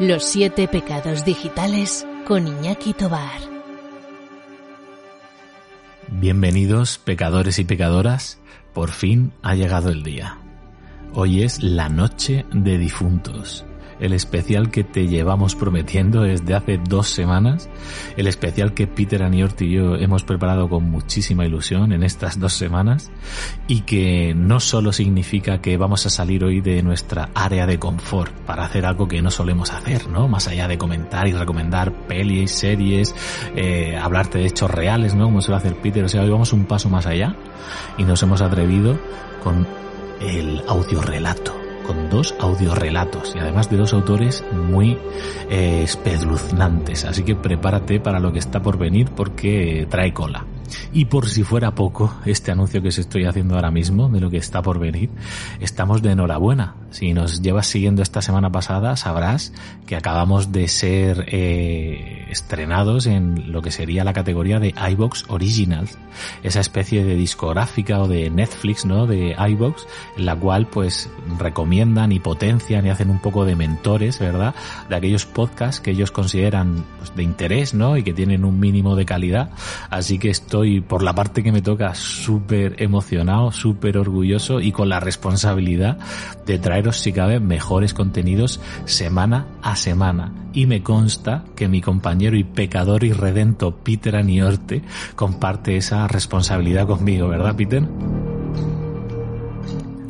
Los siete pecados digitales con Iñaki Tobar. Bienvenidos, pecadores y pecadoras. Por fin ha llegado el día. Hoy es la noche de difuntos el especial que te llevamos prometiendo desde hace dos semanas, el especial que Peter Aniort y yo hemos preparado con muchísima ilusión en estas dos semanas y que no solo significa que vamos a salir hoy de nuestra área de confort para hacer algo que no solemos hacer, ¿no? Más allá de comentar y recomendar pelis, series, eh, hablarte de hechos reales, ¿no? Como suele hacer Peter, o sea, hoy vamos un paso más allá y nos hemos atrevido con el audiorelato con dos audiorelatos y además de dos autores muy eh, espeluznantes. Así que prepárate para lo que está por venir porque trae cola. Y por si fuera poco, este anuncio que os estoy haciendo ahora mismo de lo que está por venir, estamos de enhorabuena. Si nos llevas siguiendo esta semana pasada, sabrás que acabamos de ser eh, estrenados en lo que sería la categoría de iBox Originals, esa especie de discográfica o de Netflix, ¿no? De iBox, en la cual pues recomiendan y potencian y hacen un poco de mentores, ¿verdad? De aquellos podcasts que ellos consideran pues, de interés, ¿no? Y que tienen un mínimo de calidad. Así que esto estoy por la parte que me toca súper emocionado, súper orgulloso y con la responsabilidad de traeros si cabe mejores contenidos semana a semana. Y me consta que mi compañero y pecador y redento Peter Aniorte comparte esa responsabilidad conmigo, ¿verdad Peter?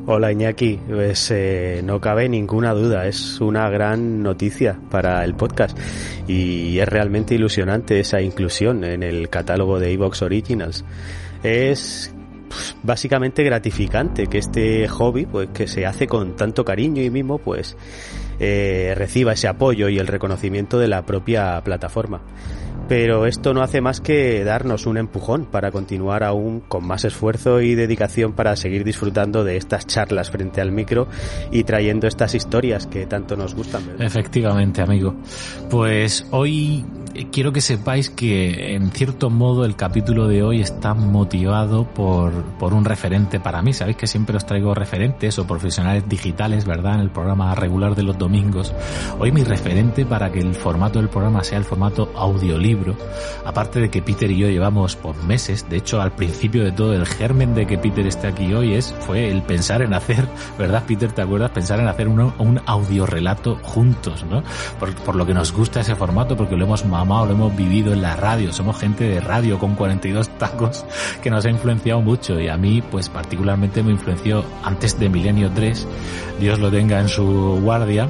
Hola Iñaki, pues eh, no cabe ninguna duda, es una gran noticia para el podcast. Y es realmente ilusionante esa inclusión en el catálogo de Evox Originals. Es pues, básicamente gratificante que este hobby, pues que se hace con tanto cariño y mimo, pues eh, reciba ese apoyo y el reconocimiento de la propia plataforma pero esto no hace más que darnos un empujón para continuar aún con más esfuerzo y dedicación para seguir disfrutando de estas charlas frente al micro y trayendo estas historias que tanto nos gustan. Efectivamente, amigo. Pues hoy quiero que sepáis que en cierto modo el capítulo de hoy está motivado por, por un referente para mí. Sabéis que siempre os traigo referentes o profesionales digitales, ¿verdad? En el programa regular de los domingos. Hoy mi referente para que el formato del programa sea el formato audiolibro aparte de que Peter y yo llevamos por meses, de hecho al principio de todo el germen de que Peter esté aquí hoy es, fue el pensar en hacer, ¿verdad Peter? ¿Te acuerdas? Pensar en hacer un, un audiorelato juntos, ¿no? Por, lo que nos gusta ese formato, porque lo hemos lo hemos vivido en la radio, somos gente de radio con 42 tacos que nos ha influenciado mucho. Y a mí pues particularmente me influenció antes de Milenio 3, Dios lo tenga en su guardia,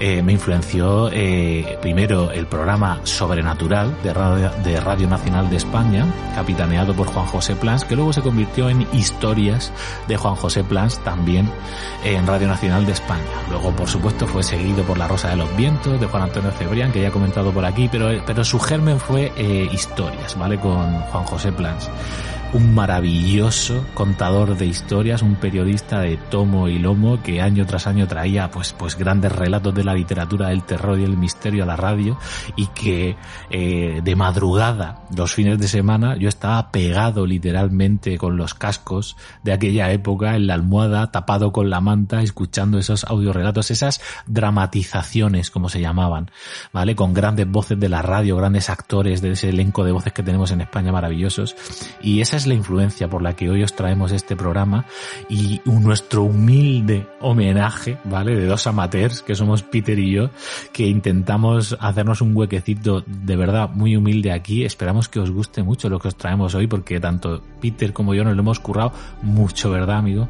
eh, me influenció eh, primero el programa Sobrenatural de Radio, de Radio Nacional de España, capitaneado por Juan José Plans, que luego se convirtió en Historias de Juan José Plans, también en Radio Nacional de España. Luego, por supuesto, fue seguido por La Rosa de los Vientos de Juan Antonio Cebrián, que ya he comentado por aquí, pero, pero su germen fue eh, Historias, ¿vale? Con Juan José Plans un maravilloso contador de historias, un periodista de tomo y lomo que año tras año traía pues, pues grandes relatos de la literatura del terror y el misterio a la radio y que eh, de madrugada, los fines de semana, yo estaba pegado literalmente con los cascos de aquella época en la almohada, tapado con la manta, escuchando esos audiorelatos, esas dramatizaciones, como se llamaban, ¿vale? Con grandes voces de la radio, grandes actores de ese elenco de voces que tenemos en España maravillosos y esa es la influencia por la que hoy os traemos este programa y nuestro humilde homenaje, ¿vale? De dos amateurs, que somos Peter y yo, que intentamos hacernos un huequecito de verdad muy humilde aquí. Esperamos que os guste mucho lo que os traemos hoy, porque tanto Peter como yo nos lo hemos currado mucho, ¿verdad, amigo?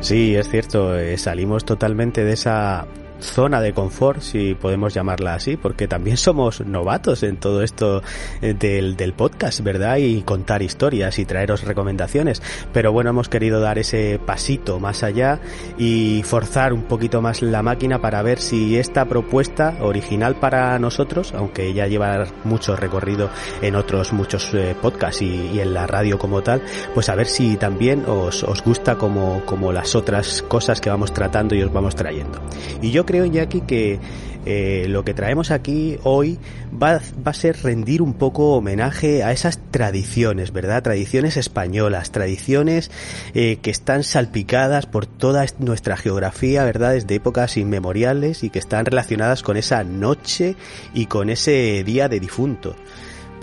Sí, es cierto, eh, salimos totalmente de esa zona de confort, si podemos llamarla así, porque también somos novatos en todo esto eh, del, del podcast, ¿verdad? Y contar historias y traeros recomendaciones. Pero bueno, hemos querido dar ese pasito más allá y forzar un poquito más la máquina para ver si esta propuesta original para nosotros, aunque ya lleva mucho recorrido en otros muchos eh, podcasts y, en la radio como tal, pues a ver si también os, os gusta como, como las otras cosas que vamos tratando y os vamos trayendo. Y yo creo, Iñaki, que eh, lo que traemos aquí hoy va, va, a ser rendir un poco homenaje a esas tradiciones, ¿verdad? Tradiciones españolas, tradiciones eh, que están salpicadas por toda nuestra geografía, ¿verdad? Desde épocas inmemoriales y que están relacionadas con esa noche y con ese día de difunto.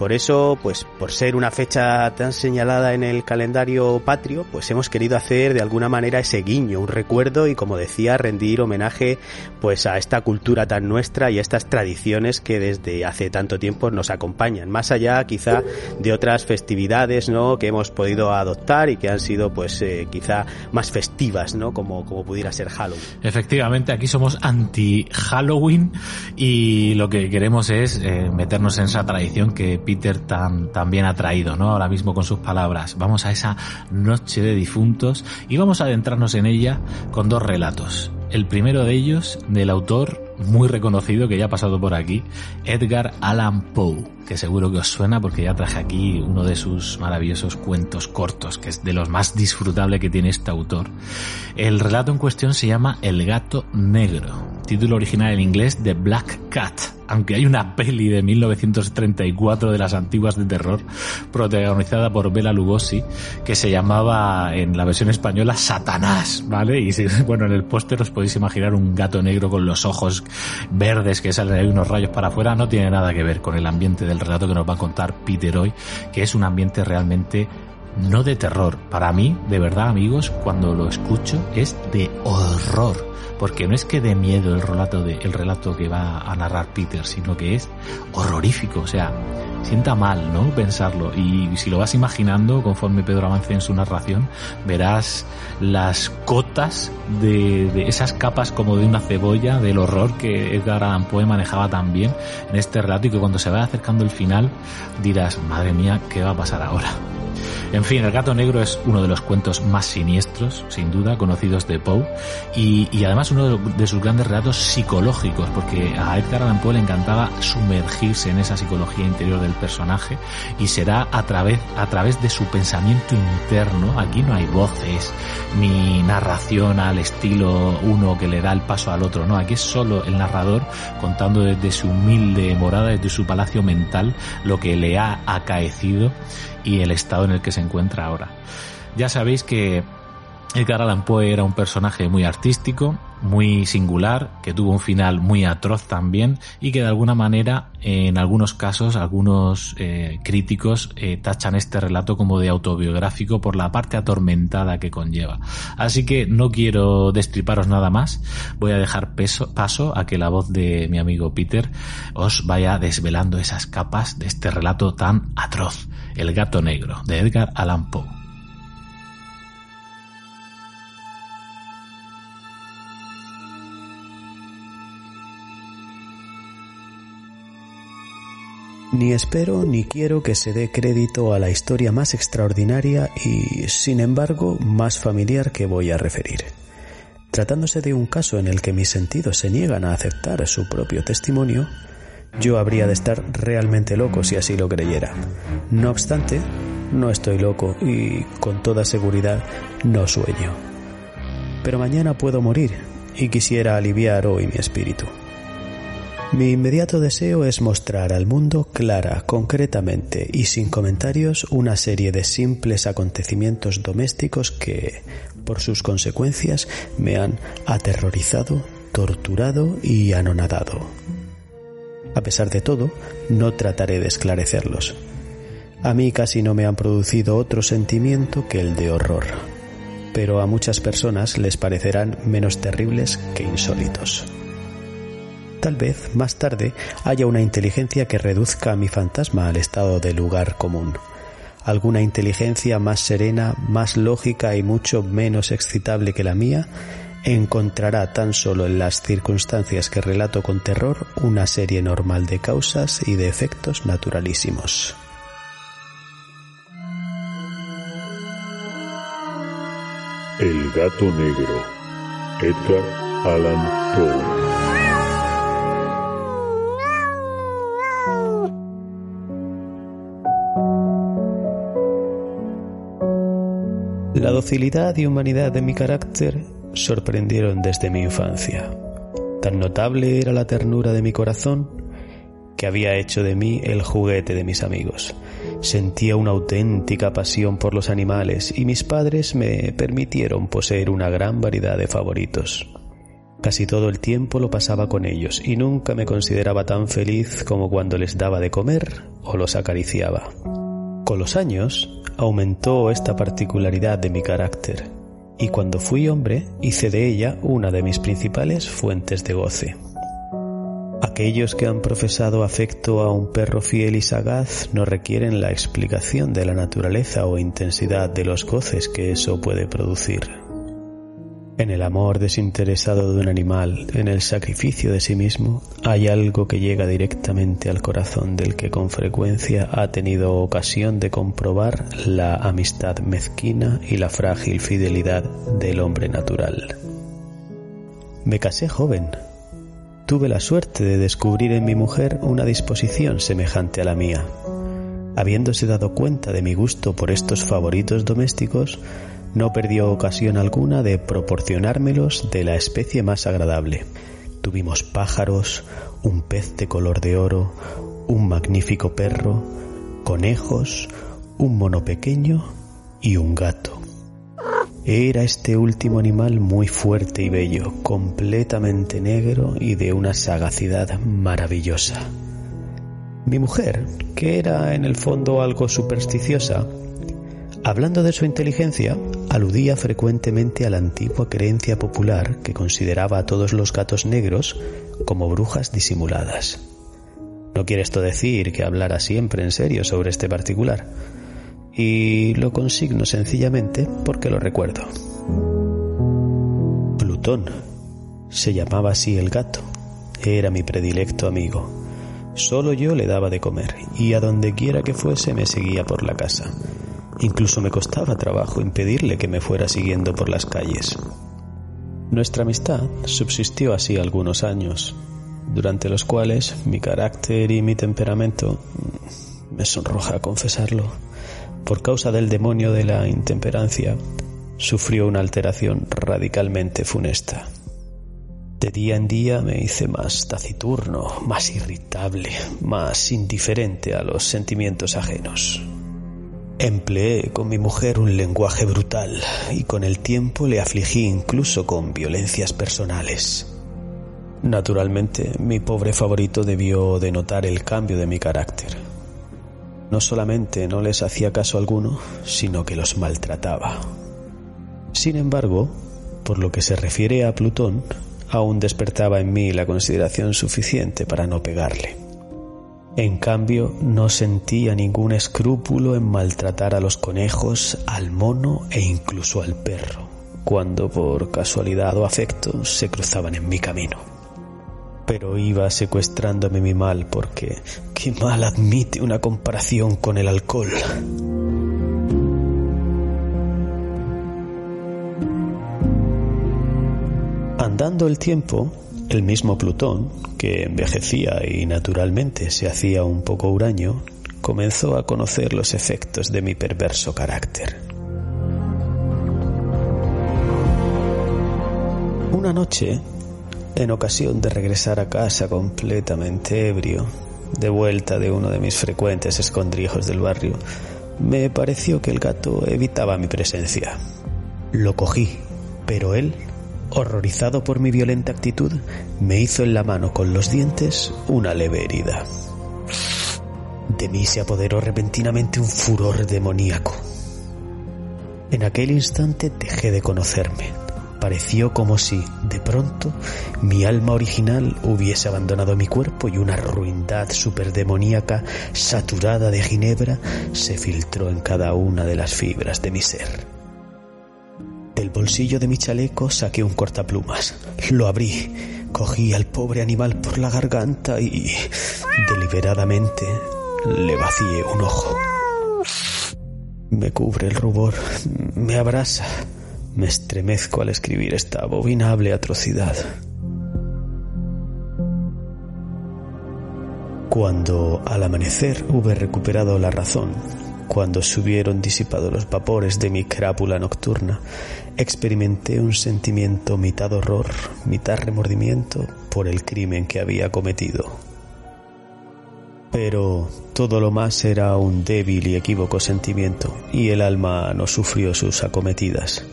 Por eso, pues por ser una fecha tan señalada en el calendario patrio, pues hemos querido hacer de alguna manera ese guiño, un recuerdo y como decía, rendir homenaje pues a esta cultura tan nuestra y a estas tradiciones que desde hace tanto tiempo nos acompañan, más allá quizá de otras festividades, ¿no? que hemos podido adoptar y que han sido pues eh, quizá más festivas, ¿no? como como pudiera ser Halloween. Efectivamente, aquí somos anti Halloween y lo que queremos es eh, meternos en esa tradición que Peter tan, tan bien ha traído, ¿no? Ahora mismo con sus palabras. Vamos a esa noche de difuntos y vamos a adentrarnos en ella con dos relatos. El primero de ellos, del autor muy reconocido que ya ha pasado por aquí, Edgar Allan Poe, que seguro que os suena porque ya traje aquí uno de sus maravillosos cuentos cortos, que es de los más disfrutables que tiene este autor. El relato en cuestión se llama El gato negro, título original en inglés The Black Cat, aunque hay una peli de 1934 de las antiguas de terror, protagonizada por Bela Lugosi, que se llamaba en la versión española Satanás, ¿vale? Y bueno, en el póster os podéis imaginar un gato negro con los ojos verdes que salen ahí unos rayos para afuera, no tiene nada que ver con el ambiente del relato que nos va a contar Peter hoy, que es un ambiente realmente no de terror. Para mí, de verdad, amigos, cuando lo escucho es de horror porque no es que dé miedo el relato, de, el relato que va a narrar Peter, sino que es horrorífico, o sea, sienta mal, ¿no? Pensarlo. Y si lo vas imaginando, conforme Pedro avance en su narración, verás las cotas de, esas capas como de una cebolla del horror que Edgar Allan Poe manejaba también en este relato y que cuando se va acercando el final dirás, madre mía, ¿qué va a pasar ahora? En fin, El gato negro es uno de los cuentos más siniestros, sin duda, conocidos de Poe, y, y además uno de, sus grandes relatos psicológicos, porque a Edgar Allan Poe le encantaba sumergirse en esa psicología interior del personaje, y será a través, a través de su pensamiento interno, aquí no hay voces, ni narración al estilo uno que le da el paso al otro, no, aquí es solo el narrador contando desde su humilde morada, desde su palacio mental, lo que le ha acaecido y el estado en el que se encuentra ahora. Ya sabéis que Edgar Allan Poe era un personaje muy artístico, muy singular, que tuvo un final muy atroz también y que de alguna manera, en algunos casos, algunos eh, críticos eh, tachan este relato como de autobiográfico por la parte atormentada que conlleva. Así que no quiero destriparos nada más, voy a dejar paso a que la voz de mi amigo Peter os vaya desvelando esas capas de este relato tan atroz, El gato negro, de Edgar Allan Poe. Ni espero ni quiero que se dé crédito a la historia más extraordinaria y, sin embargo, más familiar que voy a referir. Tratándose de un caso en el que mis sentidos se niegan a aceptar su propio testimonio, yo habría de estar realmente loco si así lo creyera. No obstante, no estoy loco y, con toda seguridad, no sueño. Pero mañana puedo morir y quisiera aliviar hoy mi espíritu. Mi inmediato deseo es mostrar al mundo clara, concretamente y sin comentarios una serie de simples acontecimientos domésticos que, por sus consecuencias, me han aterrorizado, torturado y anonadado. A pesar de todo, no trataré de esclarecerlos. A mí casi no me han producido otro sentimiento que el de horror, pero a muchas personas les parecerán menos terribles que insólitos. Tal vez más tarde haya una inteligencia que reduzca a mi fantasma al estado de lugar común. alguna inteligencia más serena, más lógica y mucho menos excitable que la mía, encontrará tan solo en las circunstancias que relato con terror una serie normal de causas y de efectos naturalísimos. El gato negro, Edgar Allan Poe. Docilidad y humanidad de mi carácter sorprendieron desde mi infancia. Tan notable era la ternura de mi corazón que había hecho de mí el juguete de mis amigos. Sentía una auténtica pasión por los animales y mis padres me permitieron poseer una gran variedad de favoritos. Casi todo el tiempo lo pasaba con ellos y nunca me consideraba tan feliz como cuando les daba de comer o los acariciaba. Con los años aumentó esta particularidad de mi carácter y cuando fui hombre hice de ella una de mis principales fuentes de goce. Aquellos que han profesado afecto a un perro fiel y sagaz no requieren la explicación de la naturaleza o intensidad de los goces que eso puede producir. En el amor desinteresado de un animal, en el sacrificio de sí mismo, hay algo que llega directamente al corazón del que con frecuencia ha tenido ocasión de comprobar la amistad mezquina y la frágil fidelidad del hombre natural. Me casé joven. Tuve la suerte de descubrir en mi mujer una disposición semejante a la mía. Habiéndose dado cuenta de mi gusto por estos favoritos domésticos, no perdió ocasión alguna de proporcionármelos de la especie más agradable. Tuvimos pájaros, un pez de color de oro, un magnífico perro, conejos, un mono pequeño y un gato. Era este último animal muy fuerte y bello, completamente negro y de una sagacidad maravillosa. Mi mujer, que era en el fondo algo supersticiosa, Hablando de su inteligencia, aludía frecuentemente a la antigua creencia popular que consideraba a todos los gatos negros como brujas disimuladas. No quiere esto decir que hablara siempre en serio sobre este particular, y lo consigno sencillamente porque lo recuerdo. Plutón. Se llamaba así el gato. Era mi predilecto amigo. Solo yo le daba de comer, y a donde quiera que fuese me seguía por la casa Incluso me costaba trabajo impedirle que me fuera siguiendo por las calles. Nuestra amistad subsistió así algunos años, durante los cuales mi carácter y mi temperamento, me sonroja confesarlo, por causa del demonio de la intemperancia, sufrió una alteración radicalmente funesta. De día en día me hice más taciturno, más irritable, más indiferente a los sentimientos ajenos. Empleé con mi mujer un lenguaje brutal y con el tiempo le afligí incluso con violencias personales. Naturalmente, mi pobre favorito debió de notar el cambio de mi carácter. No solamente no les hacía caso alguno, sino que los maltrataba. Sin embargo, por lo que se refiere a Plutón, aún despertaba en mí la consideración suficiente para no pegarle. En cambio, no sentía ningún escrúpulo en maltratar a los conejos, al mono e incluso al perro, cuando por casualidad o afecto se cruzaban en mi camino. Pero iba secuestrándome mi mal porque qué mal admite una comparación con el alcohol. Andando el tiempo, el mismo Plutón, que envejecía y naturalmente se hacía un poco huraño, comenzó a conocer los efectos de mi perverso carácter. Una noche, en ocasión de regresar a casa completamente ebrio, de vuelta de uno de mis frecuentes escondrijos del barrio, me pareció que el gato evitaba mi presencia. Lo cogí, pero él horrorizado por mi violenta actitud, me hizo en la mano con los dientes una leve herida. De mí se apoderó repentinamente un furor demoníaco. En aquel instante dejé de conocerme. Pareció como si, de pronto, mi alma original hubiese abandonado mi cuerpo y una ruindad superdemoníaca, saturada de ginebra, se filtró en cada una de las fibras de mi ser. Del bolsillo de mi chaleco saqué un cortaplumas. Lo abrí, cogí al pobre animal por la garganta y, deliberadamente, le vacié un ojo. Me cubre el rubor, me abrasa. Me estremezco al escribir esta abominable atrocidad. Cuando al amanecer hube recuperado la razón, cuando se hubieron disipado los vapores de mi crápula nocturna, experimenté un sentimiento mitad horror, mitad remordimiento por el crimen que había cometido. Pero todo lo más era un débil y equívoco sentimiento, y el alma no sufrió sus acometidas.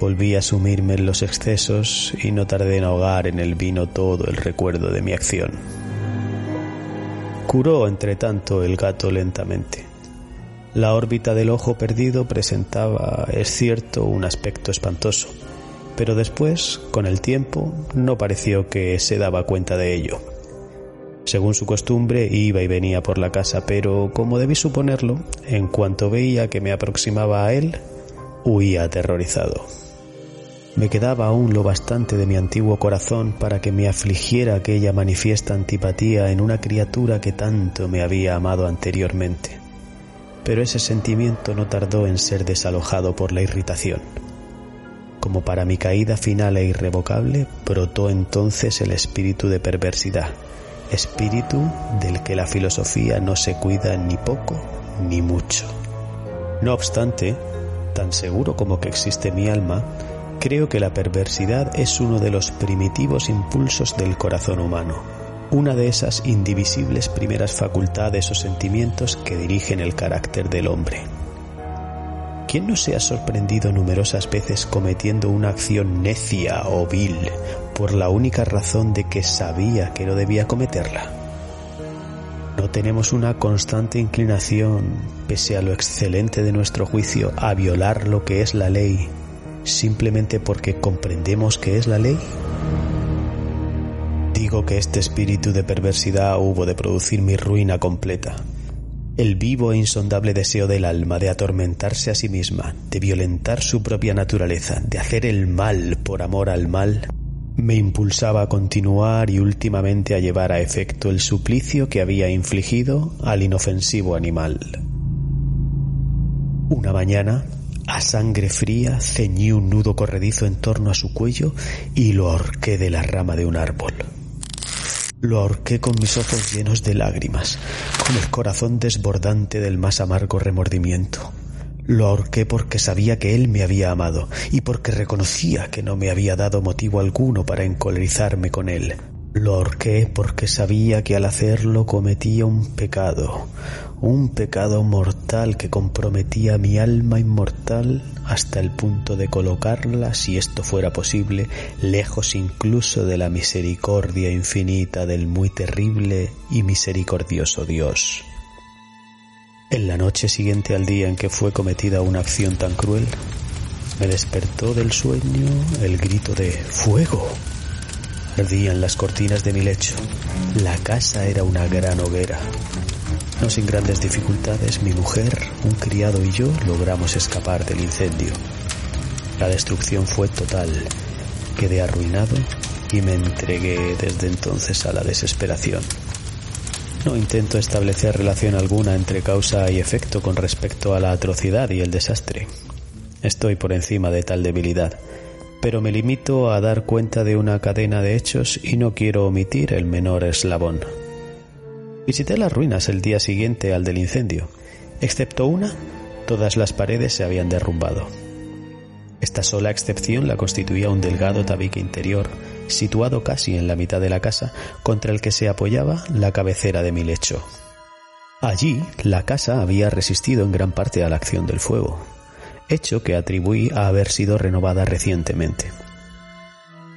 Volví a sumirme en los excesos y no tardé en ahogar en el vino todo el recuerdo de mi acción. Curó, entre tanto, el gato lentamente. La órbita del ojo perdido presentaba, es cierto, un aspecto espantoso, pero después, con el tiempo, no pareció que se daba cuenta de ello. Según su costumbre, iba y venía por la casa, pero, como debí suponerlo, en cuanto veía que me aproximaba a él, huía aterrorizado. Me quedaba aún lo bastante de mi antiguo corazón para que me afligiera aquella manifiesta antipatía en una criatura que tanto me había amado anteriormente. Pero ese sentimiento no tardó en ser desalojado por la irritación. Como para mi caída final e irrevocable, brotó entonces el espíritu de perversidad, espíritu del que la filosofía no se cuida ni poco ni mucho. No obstante, tan seguro como que existe mi alma, Creo que la perversidad es uno de los primitivos impulsos del corazón humano, una de esas indivisibles primeras facultades o sentimientos que dirigen el carácter del hombre. ¿Quién no se ha sorprendido numerosas veces cometiendo una acción necia o vil por la única razón de que sabía que no debía cometerla? ¿No tenemos una constante inclinación, pese a lo excelente de nuestro juicio, a violar lo que es la ley simplemente porque comprendemos que es la ley? Digo que este espíritu de perversidad hubo de producir mi ruina completa. El vivo e insondable deseo del alma de atormentarse a sí misma, de violentar su propia naturaleza, de hacer el mal por amor al mal, me impulsaba a continuar y últimamente a llevar a efecto el suplicio que había infligido al inofensivo animal. Una mañana, a sangre fría ceñí un nudo corredizo en torno a su cuello y lo ahorqué de la rama de un árbol. Lo ahorqué con mis ojos llenos de lágrimas, con el corazón desbordante del más amargo remordimiento. Lo ahorqué porque sabía que él me había amado y porque reconocía que no me había dado motivo alguno para encolerizarme con él. Lo ahorqué porque sabía que al hacerlo cometía un pecado, un pecado mortal que comprometía mi alma inmortal hasta el punto de colocarla, si esto fuera posible, lejos incluso de la misericordia infinita del muy terrible y misericordioso Dios. En la noche siguiente al día en que fue cometida una acción tan cruel, me despertó del sueño el grito de ¡Fuego! Ardían las cortinas de mi lecho. La casa era una gran hoguera. No sin grandes dificultades, mi mujer, un criado y yo logramos escapar del incendio. La destrucción fue total. Quedé arruinado y me entregué desde entonces a la desesperación. No intento establecer relación alguna entre causa y efecto con respecto a la atrocidad y el desastre. Estoy por encima de tal debilidad pero me limito a dar cuenta de una cadena de hechos y no quiero omitir el menor eslabón. Visité las ruinas el día siguiente al del incendio. Excepto una, todas las paredes se habían derrumbado. Esta sola excepción la constituía un delgado tabique interior, situado casi en la mitad de la casa, contra el que se apoyaba la cabecera de mi lecho. Allí la casa había resistido en gran parte a la acción del fuego, hecho que atribuí a haber sido renovada recientemente.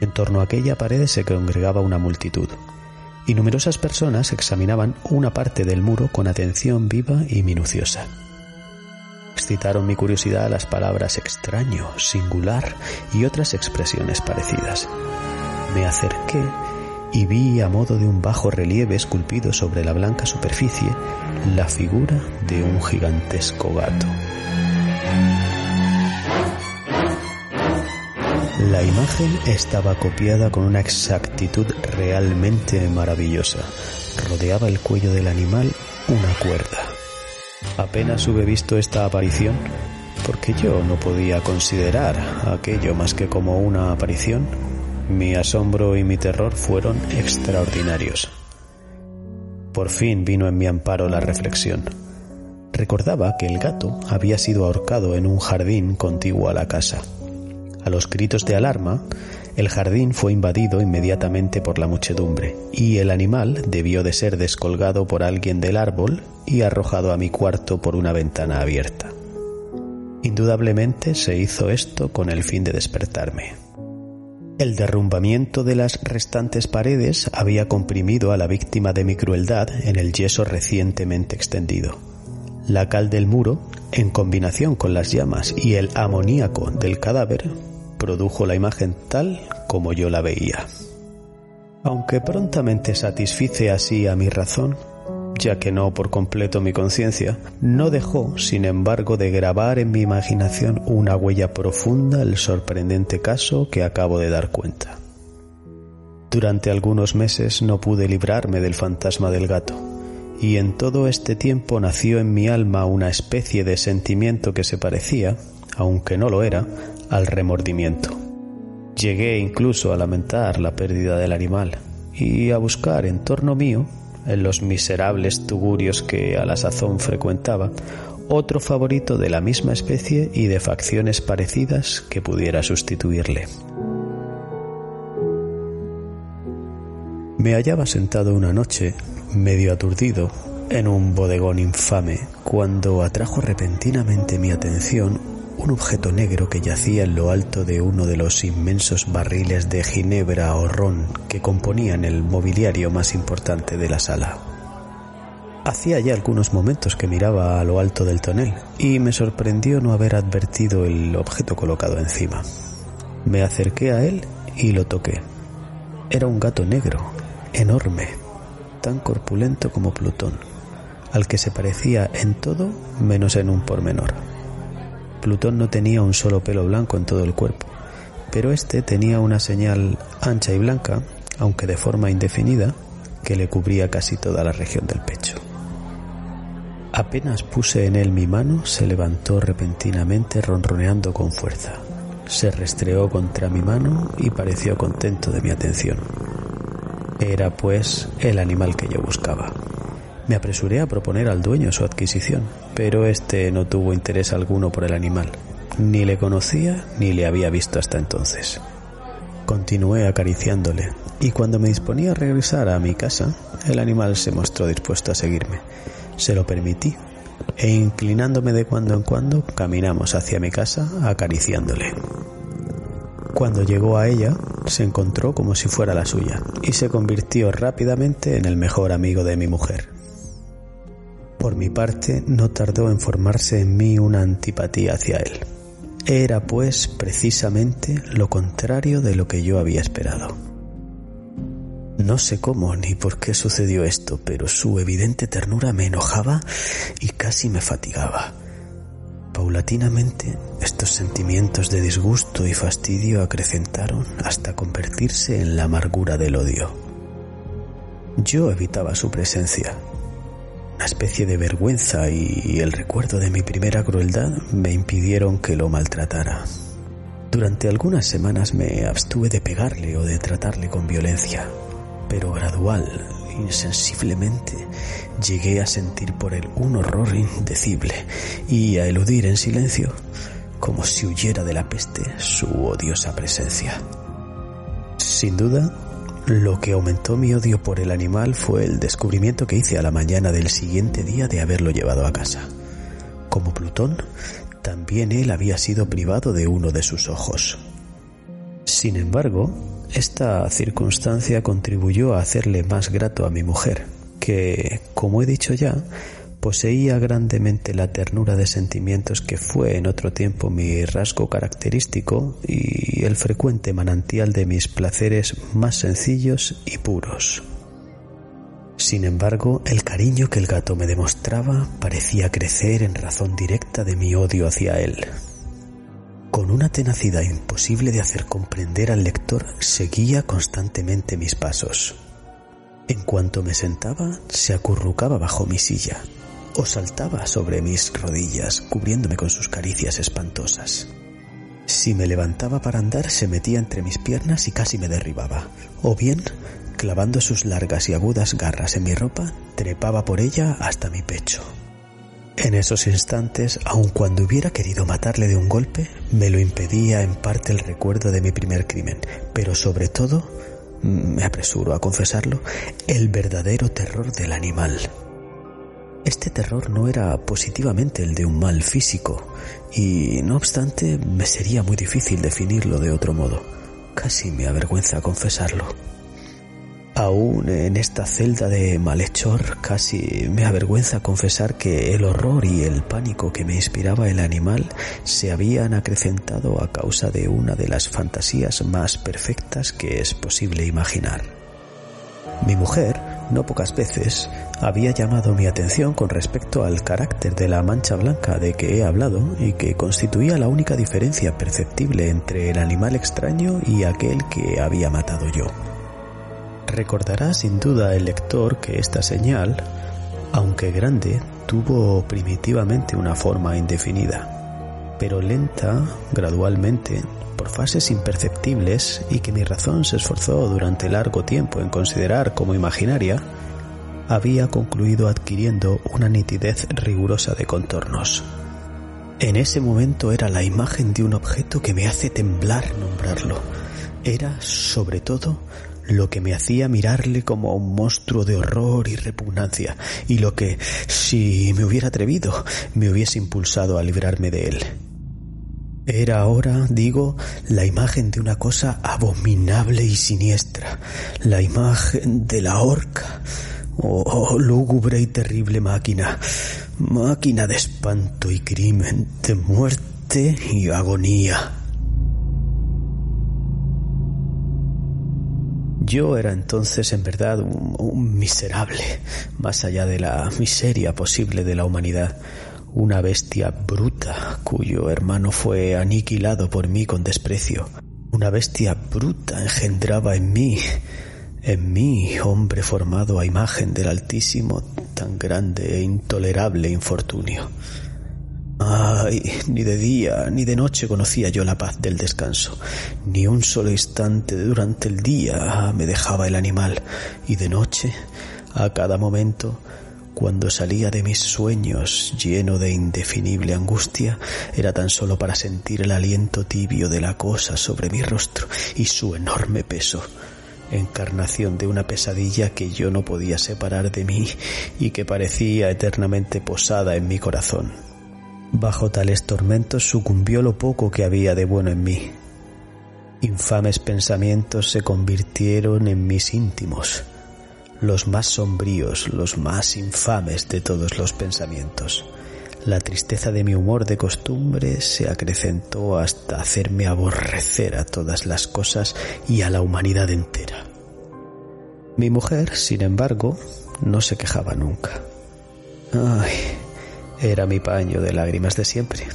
En torno a aquella pared se congregaba una multitud, y numerosas personas examinaban una parte del muro con atención viva y minuciosa. excitaron mi curiosidad las palabras extraño, singular y otras expresiones parecidas. Me acerqué y vi a modo de un bajo relieve esculpido sobre la blanca superficie la figura de un gigantesco gato. La imagen estaba copiada con una exactitud realmente maravillosa. Rodeaba el cuello del animal una cuerda. Apenas hube visto esta aparición, porque yo no podía considerar aquello más que como una aparición, mi asombro y mi terror fueron extraordinarios. Por fin vino en mi amparo la reflexión. Recordaba que el gato había sido ahorcado en un jardín contiguo a la casa. A los gritos de alarma, el jardín fue invadido inmediatamente por la muchedumbre y el animal debió de ser descolgado por alguien del árbol y arrojado a mi cuarto por una ventana abierta. Indudablemente se hizo esto con el fin de despertarme. El derrumbamiento de las restantes paredes había comprimido a la víctima de mi crueldad en el yeso recientemente extendido. La cal del muro, en combinación con las llamas y el amoníaco del cadáver, produjo la imagen tal como yo la veía. Aunque prontamente satisfice así a mi razón, ya que no por completo mi conciencia, no dejó, sin embargo, de grabar en mi imaginación una huella profunda el sorprendente caso que acabo de dar cuenta. Durante algunos meses no pude librarme del fantasma del gato, y en todo este tiempo nació en mi alma una especie de sentimiento que se parecía, aunque no lo era, al remordimiento. Llegué incluso a lamentar la pérdida del animal y a buscar en torno mío, en los miserables tugurios que a la sazón frecuentaba, otro favorito de la misma especie y de facciones parecidas que pudiera sustituirle. Me hallaba sentado una noche, medio aturdido, en un bodegón infame, cuando atrajo repentinamente mi atención un objeto negro que yacía en lo alto de uno de los inmensos barriles de ginebra o ron que componían el mobiliario más importante de la sala. Hacía ya algunos momentos que miraba a lo alto del tonel y me sorprendió no haber advertido el objeto colocado encima. Me acerqué a él y lo toqué. Era un gato negro, enorme, tan corpulento como Plutón, al que se parecía en todo menos en un pormenor. Plutón no tenía un solo pelo blanco en todo el cuerpo, pero este tenía una señal ancha y blanca, aunque de forma indefinida, que le cubría casi toda la región del pecho. Apenas puse en él mi mano, se levantó repentinamente ronroneando con fuerza. Se restreó contra mi mano y pareció contento de mi atención. Era, pues, el animal que yo buscaba. Me apresuré a proponer al dueño su adquisición, pero este no tuvo interés alguno por el animal. Ni le conocía ni le había visto hasta entonces. Continué acariciándole, y cuando me disponía a regresar a mi casa, el animal se mostró dispuesto a seguirme. Se lo permití, e inclinándome de cuando en cuando, caminamos hacia mi casa acariciándole. Cuando llegó a ella, se encontró como si fuera la suya, y se convirtió rápidamente en el mejor amigo de mi mujer. Por mi parte, no tardó en formarse en mí una antipatía hacia él. Era, pues, precisamente lo contrario de lo que yo había esperado. No sé cómo ni por qué sucedió esto, pero su evidente ternura me enojaba y casi me fatigaba. Paulatinamente, estos sentimientos de disgusto y fastidio acrecentaron hasta convertirse en la amargura del odio. Yo evitaba su presencia, una especie de vergüenza y el recuerdo de mi primera crueldad me impidieron que lo maltratara. Durante algunas semanas me abstuve de pegarle o de tratarle con violencia, pero gradual, insensiblemente, llegué a sentir por él un horror indecible y a eludir en silencio, como si huyera de la peste, su odiosa presencia. Sin duda, lo que aumentó mi odio por el animal fue el descubrimiento que hice a la mañana del siguiente día de haberlo llevado a casa. Como Plutón, también él había sido privado de uno de sus ojos. Sin embargo, esta circunstancia contribuyó a hacerle más grato a mi mujer, que, como he dicho ya, Poseía grandemente la ternura de sentimientos que fue en otro tiempo mi rasgo característico y el frecuente manantial de mis placeres más sencillos y puros. Sin embargo, el cariño que el gato me demostraba parecía crecer en razón directa de mi odio hacia él. Con una tenacidad imposible de hacer comprender al lector, seguía constantemente mis pasos. En cuanto me sentaba, se acurrucaba bajo mi silla o saltaba sobre mis rodillas, cubriéndome con sus caricias espantosas. Si me levantaba para andar, se metía entre mis piernas y casi me derribaba, o bien, clavando sus largas y agudas garras en mi ropa, trepaba por ella hasta mi pecho. En esos instantes, aun cuando hubiera querido matarle de un golpe, me lo impedía en parte el recuerdo de mi primer crimen, pero sobre todo, me apresuro a confesarlo, el verdadero terror del animal. Este terror no era positivamente el de un mal físico, y no obstante me sería muy difícil definirlo de otro modo. Casi me avergüenza confesarlo. Aún en esta celda de malhechor casi me avergüenza confesar que el horror y el pánico que me inspiraba el animal se habían acrecentado a causa de una de las fantasías más perfectas que es posible imaginar. Mi mujer, no pocas veces, había llamado mi atención con respecto al carácter de la mancha blanca de que he hablado y que constituía la única diferencia perceptible entre el animal extraño y aquel que había matado yo. Recordará sin duda el lector que esta señal, aunque grande, tuvo primitivamente una forma indefinida, pero lenta, gradualmente, por fases imperceptibles y que mi razón se esforzó durante largo tiempo en considerar como imaginaria, había concluido adquiriendo una nitidez rigurosa de contornos. En ese momento era la imagen de un objeto que me hace temblar nombrarlo. Era, sobre todo, lo que me hacía mirarle como un monstruo de horror y repugnancia, y lo que, si me hubiera atrevido, me hubiese impulsado a librarme de él. Era ahora, digo, la imagen de una cosa abominable y siniestra, la imagen de la horca, Oh, lúgubre y terrible máquina, máquina de espanto y crimen, de muerte y agonía. Yo era entonces en verdad un, miserable, más allá de la miseria posible de la humanidad, una bestia bruta cuyo hermano fue aniquilado por mí con desprecio. Una bestia bruta engendraba en mí en mí, hombre formado a imagen del Altísimo, tan grande e intolerable infortunio. Ay, ni de día ni de noche conocía yo la paz del descanso, ni un solo instante durante el día me dejaba el animal, y de noche, a cada momento, cuando salía de mis sueños lleno de indefinible angustia, era tan solo para sentir el aliento tibio de la cosa sobre mi rostro y su enorme peso. Encarnación de una pesadilla que yo no podía separar de mí y que parecía eternamente posada en mi corazón. Bajo tales tormentos sucumbió lo poco que había de bueno en mí. Infames pensamientos se convirtieron en mis íntimos, los más sombríos, los más infames de todos los pensamientos. La tristeza de mi humor de costumbre se acrecentó hasta hacerme aborrecer a todas las cosas y a la humanidad entera. Mi mujer, sin embargo, no se quejaba nunca. Ay, era mi paño de lágrimas de siempre,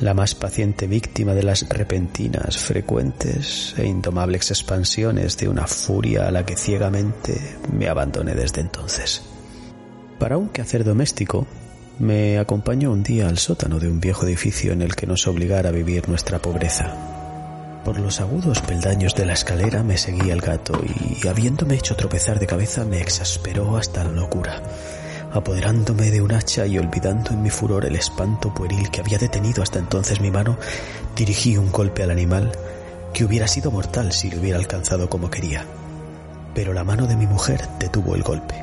la más paciente víctima de las repentinas, frecuentes e indomables expansiones de una furia a la que ciegamente me abandoné desde entonces. Para un quehacer doméstico, me acompañó un día al sótano de un viejo edificio en el que nos obligara a vivir nuestra pobreza. Por los agudos peldaños de la escalera me seguía el gato y, habiéndome hecho tropezar de cabeza, me exasperó hasta la locura. Apoderándome de un hacha y olvidando en mi furor el espanto pueril que había detenido hasta entonces mi mano, dirigí un golpe al animal que hubiera sido mortal si lo hubiera alcanzado como quería. Pero la mano de mi mujer detuvo el golpe.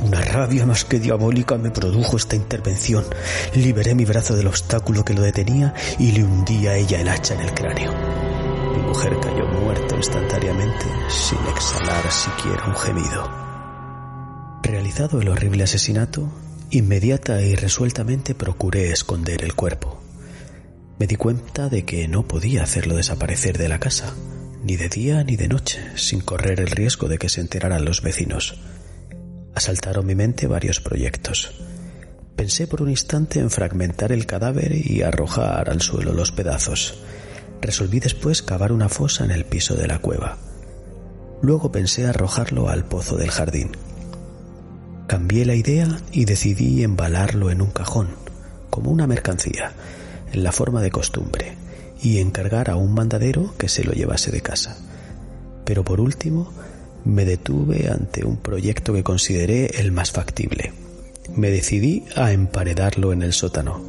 Una rabia más que diabólica me produjo esta intervención. Liberé mi brazo del obstáculo que lo detenía y le hundí a ella el hacha en el cráneo. Mi mujer cayó muerta instantáneamente, sin exhalar siquiera un gemido. Realizado el horrible asesinato, Inmediata y resueltamente procuré esconder el cuerpo. Me di cuenta de que no podía hacerlo desaparecer de la casa, ni de día ni de noche, sin correr el riesgo de que se enteraran los vecinos. Asaltaron mi mente varios proyectos. Pensé por un instante en fragmentar el cadáver y arrojar al suelo los pedazos. Resolví después cavar una fosa en el piso de la cueva. Luego pensé arrojarlo al pozo del jardín. Cambié la idea y decidí embalarlo en un cajón, como una mercancía, en la forma de costumbre, y encargar a un mandadero que se lo llevase de casa. Pero por último, me detuve ante un proyecto que consideré el más factible. Me decidí a emparedarlo en el sótano,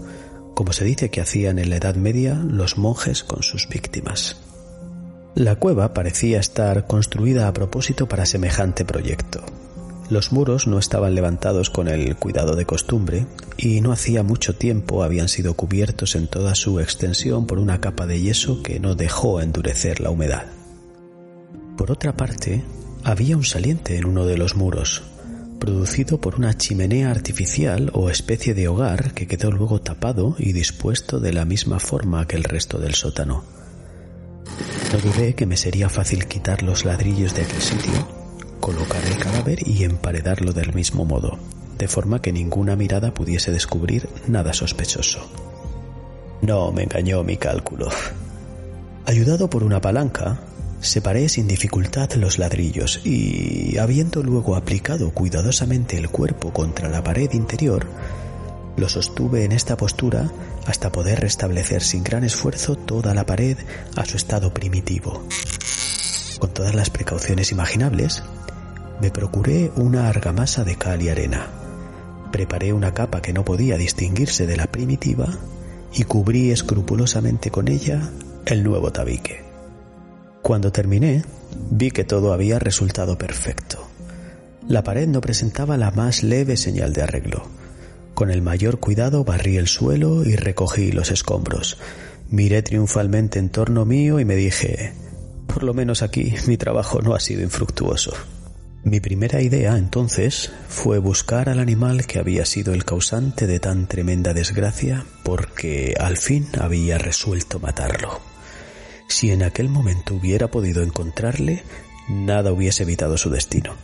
como se dice que hacían en la Edad Media los monjes con sus víctimas. La cueva parecía estar construida a propósito para semejante proyecto. Los muros no estaban levantados con el cuidado de costumbre y no hacía mucho tiempo habían sido cubiertos en toda su extensión por una capa de yeso que no dejó endurecer la humedad. Por otra parte, había un saliente en uno de los muros, producido por una chimenea artificial o especie de hogar que quedó luego tapado y dispuesto de la misma forma que el resto del sótano. No dudé que me sería fácil quitar los ladrillos de aquel sitio colocar el cadáver y emparedarlo del mismo modo, de forma que ninguna mirada pudiese descubrir nada sospechoso. No me engañó mi cálculo. Ayudado por una palanca, separé sin dificultad los ladrillos y, habiendo luego aplicado cuidadosamente el cuerpo contra la pared interior, lo sostuve en esta postura hasta poder restablecer sin gran esfuerzo toda la pared a su estado primitivo. Con todas las precauciones imaginables, me procuré una argamasa de cal y arena. Preparé una capa que no podía distinguirse de la primitiva y cubrí escrupulosamente con ella el nuevo tabique. Cuando terminé, vi que todo había resultado perfecto. La pared no presentaba la más leve señal de arreglo. Con el mayor cuidado barrí el suelo y recogí los escombros. Miré triunfalmente en torno mío y me dije, por lo menos aquí mi trabajo no ha sido infructuoso. Mi primera idea entonces fue buscar al animal que había sido el causante de tan tremenda desgracia porque al fin había resuelto matarlo. Si en aquel momento hubiera podido encontrarle, nada hubiese evitado su destino.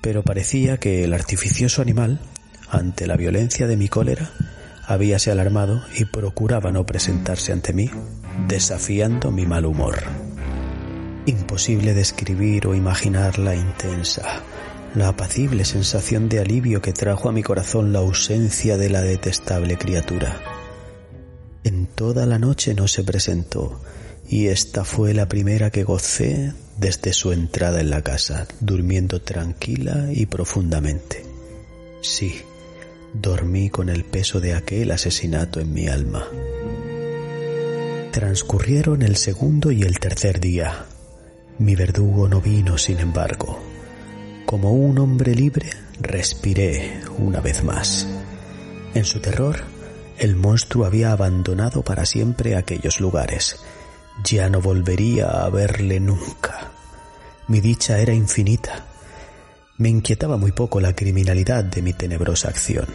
Pero parecía que el artificioso animal, ante la violencia de mi cólera, habíase alarmado y procuraba no presentarse ante mí, desafiando mi mal humor. Imposible describir o imaginar la intensa, la apacible sensación de alivio que trajo a mi corazón la ausencia de la detestable criatura. En toda la noche no se presentó, y esta fue la primera que gocé desde su entrada en la casa, durmiendo tranquila y profundamente. Sí, dormí con el peso de aquel asesinato en mi alma. Transcurrieron el segundo y el tercer día, mi verdugo no vino, sin embargo. Como un hombre libre, respiré una vez más. En su terror, el monstruo había abandonado para siempre aquellos lugares. Ya no volvería a verle nunca. Mi dicha era infinita. Me inquietaba muy poco la criminalidad de mi tenebrosa acción.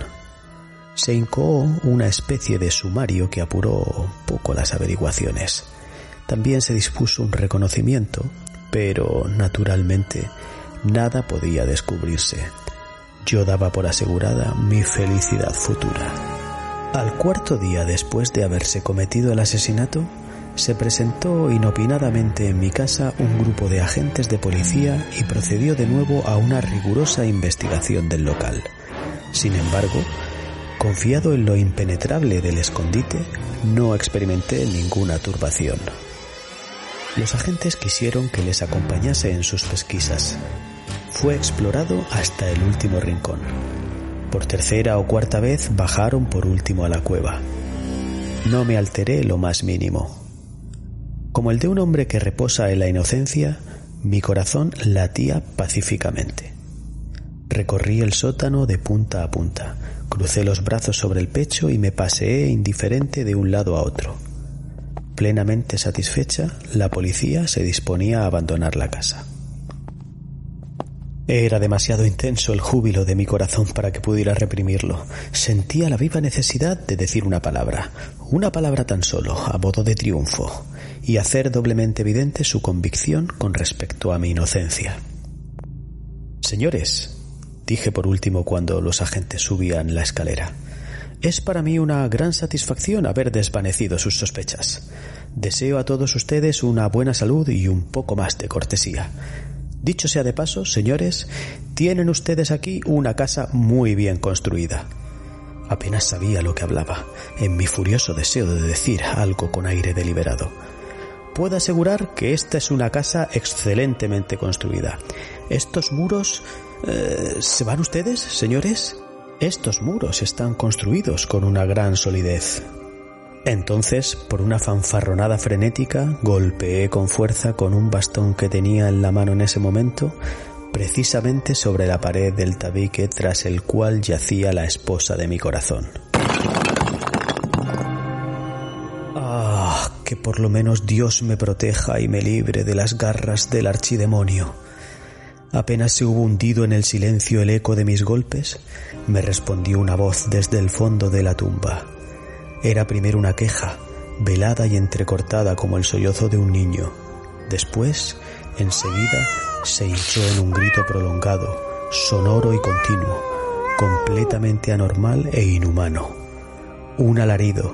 Se incoó una especie de sumario que apuró poco las averiguaciones. También se dispuso un reconocimiento pero naturalmente nada podía descubrirse. Yo daba por asegurada mi felicidad futura. Al cuarto día después de haberse cometido el asesinato, se presentó inopinadamente en mi casa un grupo de agentes de policía y procedió de nuevo a una rigurosa investigación del local. Sin embargo, confiado en lo impenetrable del escondite, no experimenté ninguna turbación. Los agentes quisieron que les acompañase en sus pesquisas. Fue explorado hasta el último rincón. Por tercera o cuarta vez bajaron por último a la cueva. No me alteré lo más mínimo. Como el de un hombre que reposa en la inocencia, mi corazón latía pacíficamente. Recorrí el sótano de punta a punta, crucé los brazos sobre el pecho y me paseé indiferente de un lado a otro. Plenamente satisfecha, la policía se disponía a abandonar la casa. Era demasiado intenso el júbilo de mi corazón para que pudiera reprimirlo. Sentía la viva necesidad de decir una palabra, una palabra tan solo, a modo de triunfo, y hacer doblemente evidente su convicción con respecto a mi inocencia. Señores, dije por último cuando los agentes subían la escalera, es para mí una gran satisfacción haber desvanecido sus sospechas. Deseo a todos ustedes una buena salud y un poco más de cortesía. Dicho sea de paso, señores, tienen ustedes aquí una casa muy bien construida. Apenas sabía lo que hablaba, en mi furioso deseo de decir algo con aire deliberado. Puedo asegurar que esta es una casa excelentemente construida. Estos muros... Eh, ¿Se van ustedes, señores? Estos muros están construidos con una gran solidez. Entonces, por una fanfarronada frenética, golpeé con fuerza con un bastón que tenía en la mano en ese momento, precisamente sobre la pared del tabique tras el cual yacía la esposa de mi corazón. Ah, que por lo menos Dios me proteja y me libre de las garras del archidemonio. Apenas se hubo hundido en el silencio el eco de mis golpes, me respondió una voz desde el fondo de la tumba. Era primero una queja, velada y entrecortada como el sollozo de un niño. Después, enseguida, se hinchó en un grito prolongado, sonoro y continuo, completamente anormal e inhumano. Un alarido,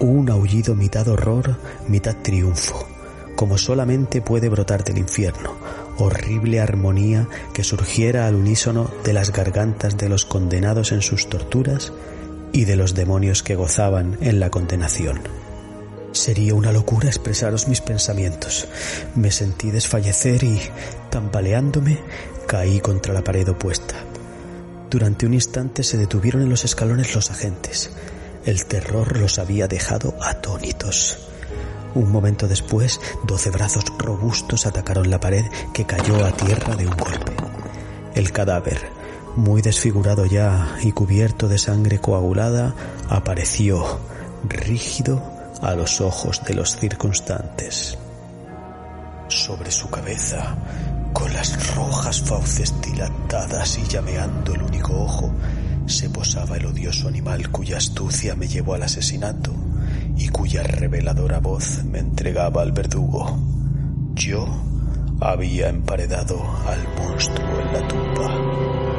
un aullido mitad horror, mitad triunfo, como solamente puede brotar del infierno, horrible armonía que surgiera al unísono de las gargantas de los condenados en sus torturas y de los demonios que gozaban en la condenación. Sería una locura expresaros mis pensamientos. Me sentí desfallecer y, tambaleándome, caí contra la pared opuesta. Durante un instante se detuvieron en los escalones los agentes. El terror los había dejado atónitos. Un momento después, doce brazos robustos atacaron la pared que cayó a tierra de un golpe. El cadáver, muy desfigurado ya y cubierto de sangre coagulada, apareció rígido a los ojos de los circunstantes. Sobre su cabeza, con las rojas fauces dilatadas y llameando el único ojo, se posaba el odioso animal cuya astucia me llevó al asesinato y cuya reveladora voz me entregaba al verdugo. Yo había emparedado al monstruo en la tumba.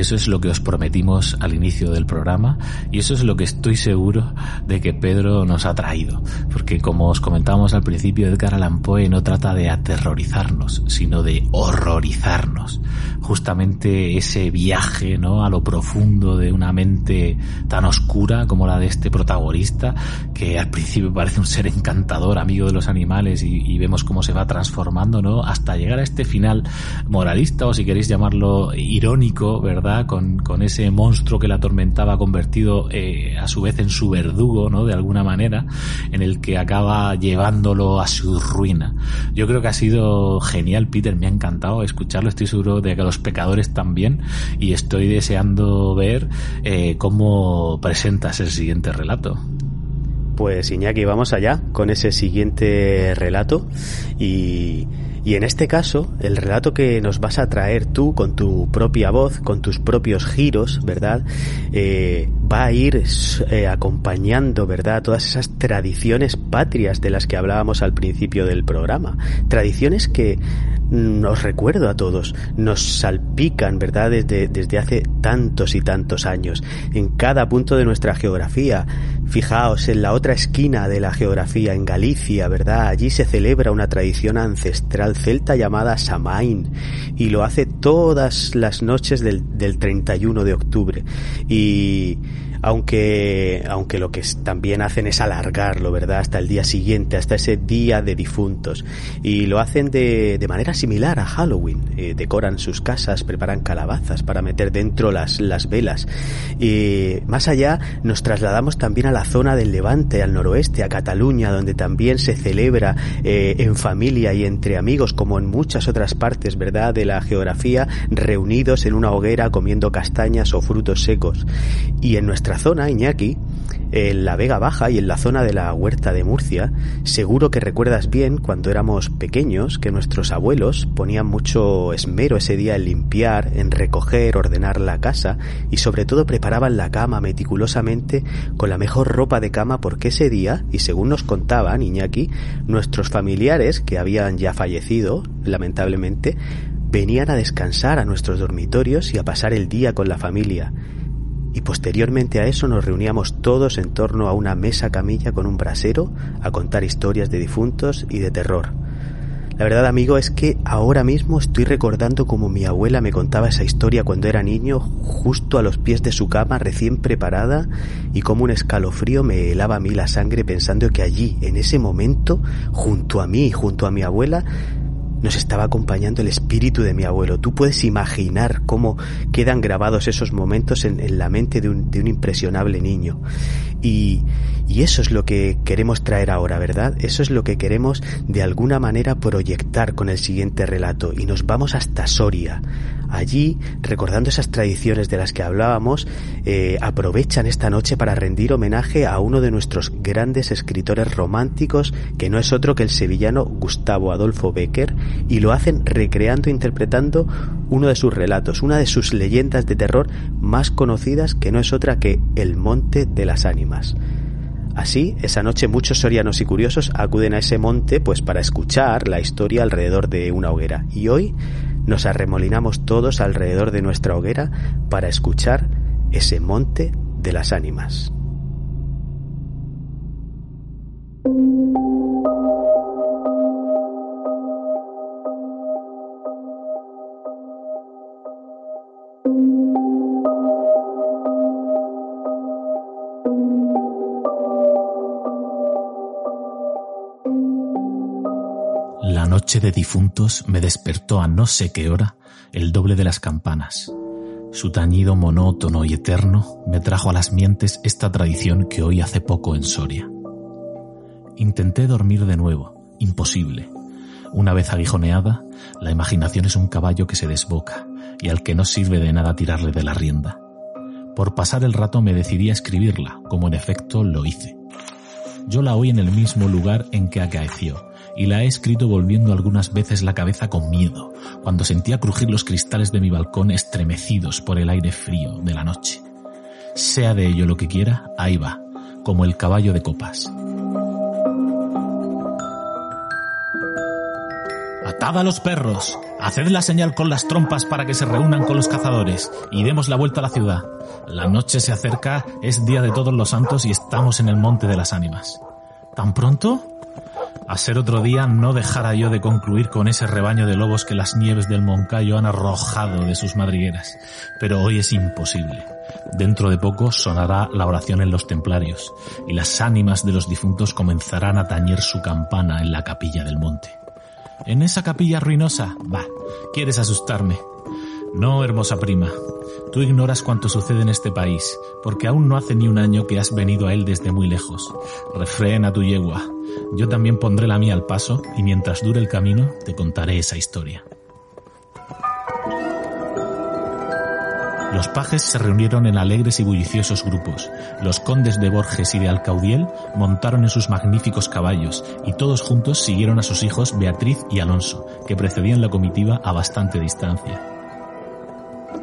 Eso es lo que os prometimos al inicio del programa y eso es lo que estoy seguro de que Pedro nos ha traído. Porque como os comentábamos al principio, Edgar Allan Poe no trata de aterrorizarnos, sino de horrorizarnos. Justamente ese viaje, ¿no? A lo profundo de una mente tan oscura como la de este protagonista, que al principio parece un ser encantador, amigo de los animales y, y vemos cómo se va transformando, ¿no? Hasta llegar a este final moralista o si queréis llamarlo irónico, ¿verdad? Con, con ese monstruo que la atormentaba convertido eh, a su vez en su verdugo, ¿no? De alguna manera, en el que acaba llevándolo a su ruina. Yo creo que ha sido genial, Peter, me ha encantado escucharlo, estoy seguro de que los pecadores también, y estoy deseando ver eh, cómo presentas el siguiente relato. Pues Iñaki, vamos allá con ese siguiente relato y y en este caso, el relato que nos vas a traer tú con tu propia voz, con tus propios giros, ¿verdad? Eh, va a ir eh, acompañando, ¿verdad? Todas esas tradiciones patrias de las que hablábamos al principio del programa. Tradiciones que nos recuerdo a todos, nos salpican, ¿verdad? Desde, desde hace tantos y tantos años, en cada punto de nuestra geografía. Fijaos, en la otra esquina de la geografía, en Galicia, ¿verdad? Allí se celebra una tradición ancestral celta llamada Samain y lo hace todas las noches del, del 31 de octubre. Y aunque, aunque lo que también hacen es alargarlo, ¿verdad? Hasta el día siguiente, hasta ese día de difuntos. Y lo hacen de, de manera similar a Halloween. Eh, decoran sus casas, preparan calabazas para meter dentro las, las velas. Y más allá nos trasladamos también a la zona del Levante, al noroeste, a Cataluña, donde también se celebra eh, en familia y entre amigos, como en muchas otras partes, ¿verdad?, de la geografía, reunidos en una hoguera comiendo castañas o frutos secos. Y en nuestra zona, Iñaki, en la Vega Baja y en la zona de la Huerta de Murcia, seguro que recuerdas bien cuando éramos pequeños que nuestros abuelos ponían mucho esmero ese día en limpiar, en recoger, ordenar la casa y sobre todo preparaban la cama meticulosamente con la mejor ropa de cama porque ese día, y según nos contaban Iñaki, nuestros familiares que habían ya fallecido, lamentablemente, venían a descansar a nuestros dormitorios y a pasar el día con la familia y posteriormente a eso nos reuníamos todos en torno a una mesa camilla con un brasero a contar historias de difuntos y de terror. La verdad, amigo, es que ahora mismo estoy recordando como mi abuela me contaba esa historia cuando era niño, justo a los pies de su cama, recién preparada, y como un escalofrío me helaba a mí la sangre pensando que allí, en ese momento, junto a mí, junto a mi abuela, nos estaba acompañando el espíritu de mi abuelo. Tú puedes imaginar cómo quedan grabados esos momentos en, la mente de un, de un, impresionable niño. Y, eso es lo que queremos traer ahora, ¿verdad? Eso es lo que queremos de alguna manera proyectar con el siguiente relato. Y nos vamos hasta Soria. Allí, recordando esas tradiciones de las que hablábamos, eh, aprovechan esta noche para rendir homenaje a uno de nuestros grandes escritores románticos, que no es otro que el sevillano Gustavo Adolfo Becker, y lo hacen recreando e interpretando uno de sus relatos, una de sus leyendas de terror más conocidas, que no es otra que El Monte de las Ánimas. Así, esa noche muchos sorianos y curiosos acuden a ese monte pues para escuchar la historia alrededor de una hoguera. Y hoy nos arremolinamos todos alrededor de nuestra hoguera para escuchar ese monte de las ánimas. Noche de difuntos me despertó a no sé qué hora el doble de las campanas. Su tañido monótono y eterno me trajo a las mientes esta tradición que hoy hace poco en Soria. Intenté dormir de nuevo, imposible. Una vez aguijoneada, la imaginación es un caballo que se desboca y al que no sirve de nada tirarle de la rienda. Por pasar el rato me decidí a escribirla, como en efecto lo hice. Yo la oí en el mismo lugar en que acaeció, y la he escrito volviendo algunas veces la cabeza con miedo, cuando sentía crujir los cristales de mi balcón estremecidos por el aire frío de la noche. Sea de ello lo que quiera, ahí va, como el caballo de copas. Atad a los perros, haced la señal con las trompas para que se reúnan con los cazadores y demos la vuelta a la ciudad. La noche se acerca, es día de todos los santos y estamos en el monte de las ánimas. ¿Tan pronto? A ser otro día no dejara yo de concluir con ese rebaño de lobos que las nieves del Moncayo han arrojado de sus madrigueras. Pero hoy es imposible. Dentro de poco sonará la oración en los templarios y las ánimas de los difuntos comenzarán a tañer su campana en la capilla del monte. En esa capilla ruinosa, va, quieres asustarme. No, hermosa prima, tú ignoras cuanto sucede en este país, porque aún no hace ni un año que has venido a él desde muy lejos. Refrena tu yegua, yo también pondré la mía al paso y mientras dure el camino te contaré esa historia. Los pajes se reunieron en alegres y bulliciosos grupos. Los condes de Borges y de Alcaudiel montaron en sus magníficos caballos y todos juntos siguieron a sus hijos Beatriz y Alonso, que precedían la comitiva a bastante distancia.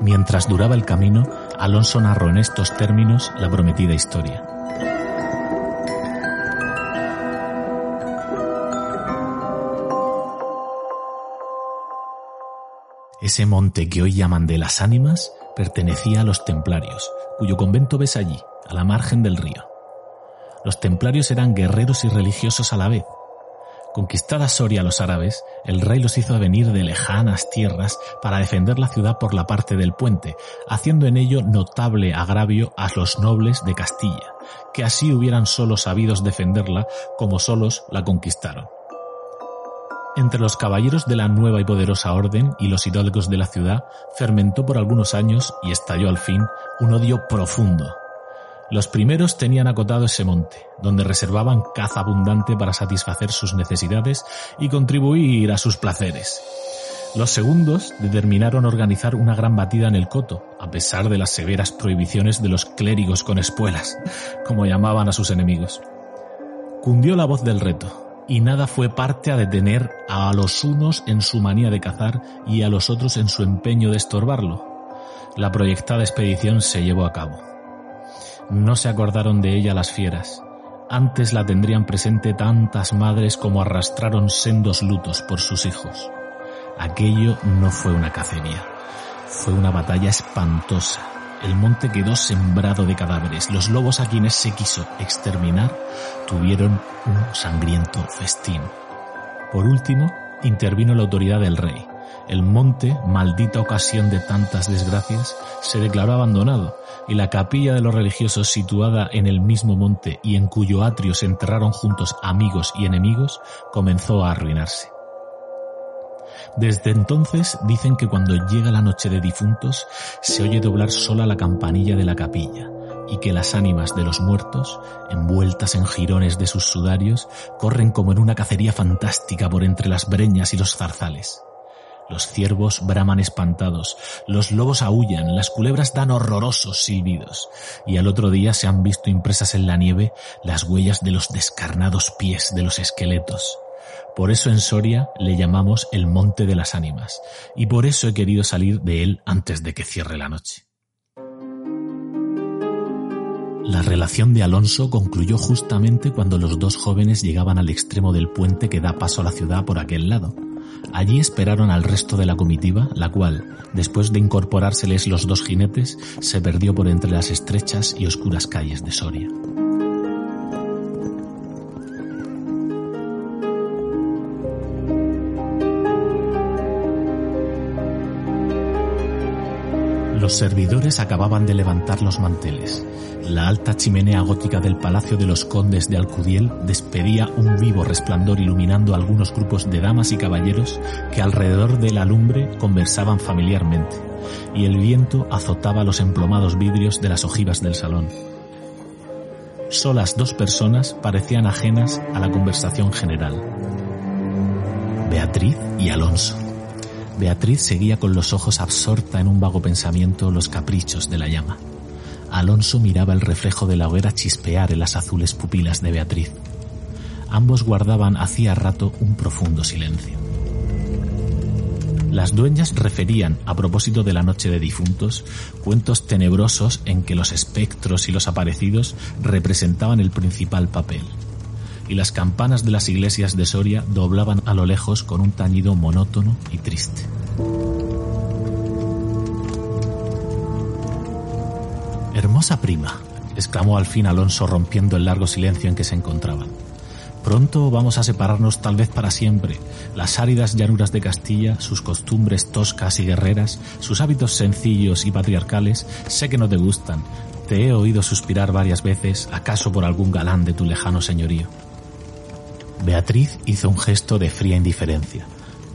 Mientras duraba el camino, Alonso narró en estos términos la prometida historia. Ese monte que hoy llaman de las ánimas pertenecía a los templarios, cuyo convento ves allí, a la margen del río. Los templarios eran guerreros y religiosos a la vez. Conquistada Soria a los árabes, el rey los hizo venir de lejanas tierras para defender la ciudad por la parte del puente, haciendo en ello notable agravio a los nobles de Castilla, que así hubieran solo sabidos defenderla como solos la conquistaron. Entre los caballeros de la nueva y poderosa orden y los hidalgos de la ciudad fermentó por algunos años y estalló al fin un odio profundo los primeros tenían acotado ese monte, donde reservaban caza abundante para satisfacer sus necesidades y contribuir a sus placeres. Los segundos determinaron organizar una gran batida en el coto, a pesar de las severas prohibiciones de los clérigos con espuelas, como llamaban a sus enemigos. Cundió la voz del reto, y nada fue parte a detener a los unos en su manía de cazar y a los otros en su empeño de estorbarlo. La proyectada expedición se llevó a cabo. No se acordaron de ella las fieras. Antes la tendrían presente tantas madres como arrastraron sendos lutos por sus hijos. Aquello no fue una cacería. Fue una batalla espantosa. El monte quedó sembrado de cadáveres. Los lobos a quienes se quiso exterminar tuvieron un sangriento festín. Por último, intervino la autoridad del rey. El monte, maldita ocasión de tantas desgracias, se declaró abandonado y la capilla de los religiosos situada en el mismo monte y en cuyo atrio se enterraron juntos amigos y enemigos, comenzó a arruinarse. Desde entonces dicen que cuando llega la noche de difuntos se oye doblar sola la campanilla de la capilla y que las ánimas de los muertos, envueltas en jirones de sus sudarios, corren como en una cacería fantástica por entre las breñas y los zarzales. Los ciervos braman espantados, los lobos aullan, las culebras dan horrorosos silbidos, y al otro día se han visto impresas en la nieve las huellas de los descarnados pies de los esqueletos. Por eso en Soria le llamamos el Monte de las Ánimas, y por eso he querido salir de él antes de que cierre la noche. La relación de Alonso concluyó justamente cuando los dos jóvenes llegaban al extremo del puente que da paso a la ciudad por aquel lado. Allí esperaron al resto de la comitiva, la cual, después de incorporárseles los dos jinetes, se perdió por entre las estrechas y oscuras calles de Soria. Los servidores acababan de levantar los manteles. La alta chimenea gótica del Palacio de los Condes de Alcudiel despedía un vivo resplandor iluminando algunos grupos de damas y caballeros que alrededor de la lumbre conversaban familiarmente, y el viento azotaba los emplomados vidrios de las ojivas del salón. Solas dos personas parecían ajenas a la conversación general. Beatriz y Alonso. Beatriz seguía con los ojos absorta en un vago pensamiento los caprichos de la llama. Alonso miraba el reflejo de la hoguera chispear en las azules pupilas de Beatriz. Ambos guardaban hacía rato un profundo silencio. Las dueñas referían, a propósito de la noche de difuntos, cuentos tenebrosos en que los espectros y los aparecidos representaban el principal papel y las campanas de las iglesias de Soria doblaban a lo lejos con un tañido monótono y triste. Hermosa prima, exclamó al fin Alonso rompiendo el largo silencio en que se encontraban. Pronto vamos a separarnos tal vez para siempre. Las áridas llanuras de Castilla, sus costumbres toscas y guerreras, sus hábitos sencillos y patriarcales, sé que no te gustan. Te he oído suspirar varias veces, acaso por algún galán de tu lejano señorío. Beatriz hizo un gesto de fría indiferencia.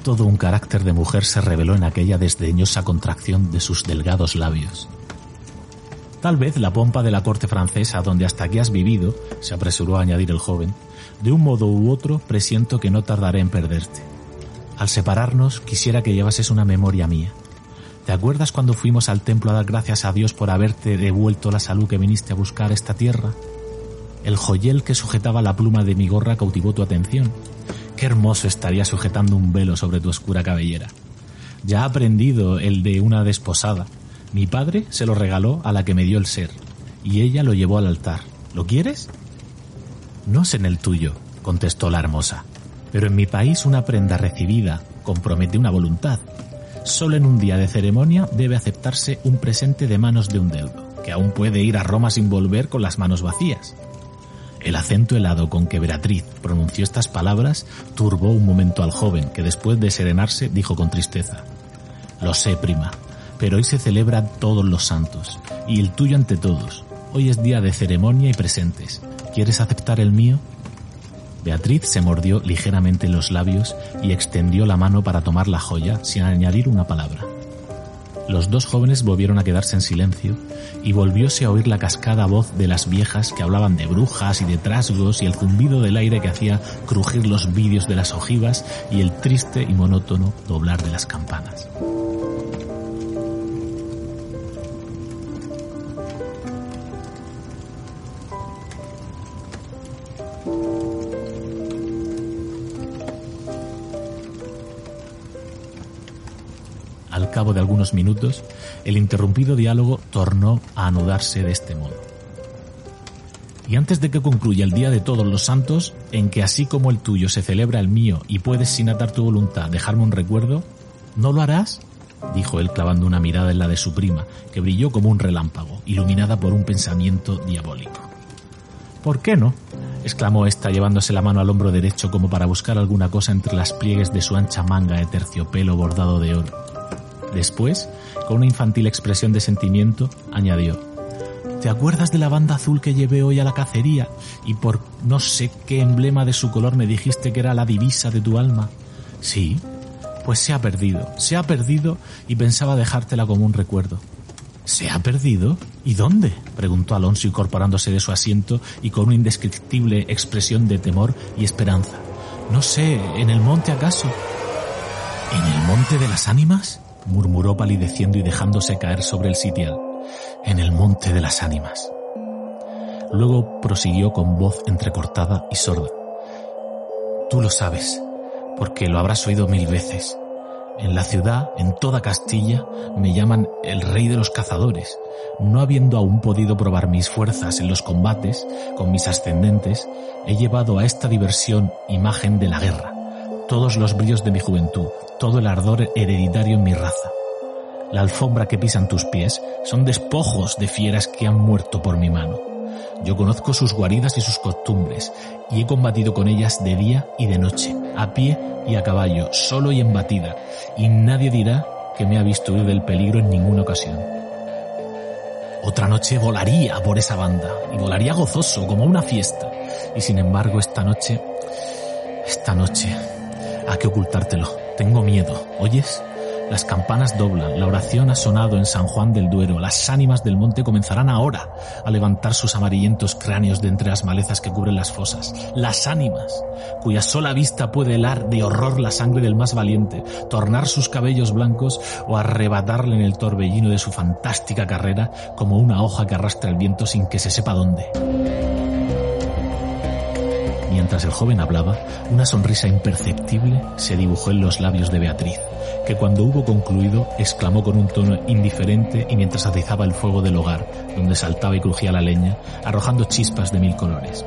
Todo un carácter de mujer se reveló en aquella desdeñosa contracción de sus delgados labios. Tal vez la pompa de la corte francesa donde hasta aquí has vivido, se apresuró a añadir el joven, de un modo u otro presiento que no tardaré en perderte. Al separarnos quisiera que llevases una memoria mía. ¿Te acuerdas cuando fuimos al templo a dar gracias a Dios por haberte devuelto la salud que viniste a buscar esta tierra? El joyel que sujetaba la pluma de mi gorra cautivó tu atención. Qué hermoso estaría sujetando un velo sobre tu oscura cabellera. Ya ha aprendido el de una desposada. Mi padre se lo regaló a la que me dio el ser, y ella lo llevó al altar. ¿Lo quieres? No es en el tuyo, contestó la hermosa, pero en mi país una prenda recibida compromete una voluntad. Solo en un día de ceremonia debe aceptarse un presente de manos de un deudo, que aún puede ir a Roma sin volver con las manos vacías. El acento helado con que Beatriz pronunció estas palabras turbó un momento al joven, que después de serenarse dijo con tristeza, Lo sé, prima, pero hoy se celebran todos los santos, y el tuyo ante todos. Hoy es día de ceremonia y presentes. ¿Quieres aceptar el mío? Beatriz se mordió ligeramente los labios y extendió la mano para tomar la joya sin añadir una palabra. Los dos jóvenes volvieron a quedarse en silencio y volvióse a oír la cascada voz de las viejas que hablaban de brujas y de trasgos y el zumbido del aire que hacía crujir los vidrios de las ojivas y el triste y monótono doblar de las campanas. Cabo de algunos minutos, el interrumpido diálogo tornó a anudarse de este modo. Y antes de que concluya el Día de Todos los Santos, en que así como el tuyo se celebra el mío y puedes sin atar tu voluntad dejarme un recuerdo, ¿no lo harás? dijo él clavando una mirada en la de su prima, que brilló como un relámpago, iluminada por un pensamiento diabólico. ¿Por qué no? exclamó ésta llevándose la mano al hombro derecho como para buscar alguna cosa entre las pliegues de su ancha manga de terciopelo bordado de oro. Después, con una infantil expresión de sentimiento, añadió, ¿Te acuerdas de la banda azul que llevé hoy a la cacería y por no sé qué emblema de su color me dijiste que era la divisa de tu alma? Sí, pues se ha perdido, se ha perdido y pensaba dejártela como un recuerdo. ¿Se ha perdido? ¿Y dónde? preguntó Alonso incorporándose de su asiento y con una indescriptible expresión de temor y esperanza. No sé, ¿en el monte acaso? ¿En el monte de las ánimas? Murmuró palideciendo y dejándose caer sobre el sitial. En el monte de las ánimas. Luego prosiguió con voz entrecortada y sorda. Tú lo sabes, porque lo habrás oído mil veces. En la ciudad, en toda Castilla, me llaman el rey de los cazadores. No habiendo aún podido probar mis fuerzas en los combates con mis ascendentes, he llevado a esta diversión imagen de la guerra, todos los brillos de mi juventud, todo el ardor hereditario en mi raza. La alfombra que pisan tus pies son despojos de fieras que han muerto por mi mano. Yo conozco sus guaridas y sus costumbres, y he combatido con ellas de día y de noche, a pie y a caballo, solo y en batida, y nadie dirá que me ha visto huir del peligro en ninguna ocasión. Otra noche volaría por esa banda, y volaría gozoso, como una fiesta, y sin embargo esta noche, esta noche, ¿a qué ocultártelo? Tengo miedo, ¿oyes? Las campanas doblan, la oración ha sonado en San Juan del Duero, las ánimas del monte comenzarán ahora a levantar sus amarillentos cráneos de entre las malezas que cubren las fosas. Las ánimas, cuya sola vista puede helar de horror la sangre del más valiente, tornar sus cabellos blancos o arrebatarle en el torbellino de su fantástica carrera como una hoja que arrastra el viento sin que se sepa dónde. Mientras el joven hablaba, una sonrisa imperceptible se dibujó en los labios de Beatriz, que cuando hubo concluido exclamó con un tono indiferente y mientras atizaba el fuego del hogar, donde saltaba y crujía la leña, arrojando chispas de mil colores.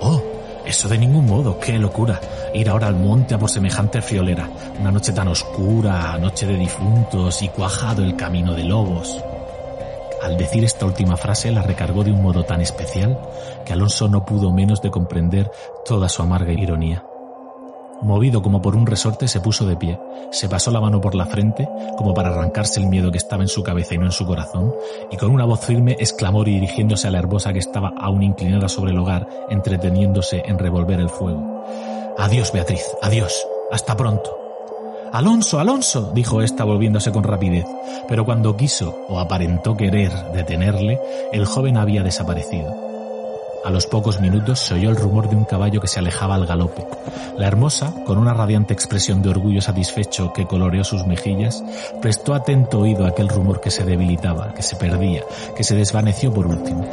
¡Oh! Eso de ningún modo, qué locura. Ir ahora al monte a por semejante friolera. Una noche tan oscura, noche de difuntos y cuajado el camino de lobos. Al decir esta última frase la recargó de un modo tan especial que Alonso no pudo menos de comprender toda su amarga ironía. Movido como por un resorte, se puso de pie, se pasó la mano por la frente, como para arrancarse el miedo que estaba en su cabeza y no en su corazón, y con una voz firme exclamó dirigiéndose a la herbosa que estaba aún inclinada sobre el hogar, entreteniéndose en revolver el fuego. Adiós, Beatriz, adiós, hasta pronto. Alonso, Alonso, dijo ésta volviéndose con rapidez, pero cuando quiso o aparentó querer detenerle, el joven había desaparecido. A los pocos minutos se oyó el rumor de un caballo que se alejaba al galope. La hermosa, con una radiante expresión de orgullo satisfecho que coloreó sus mejillas, prestó atento oído a aquel rumor que se debilitaba, que se perdía, que se desvaneció por último.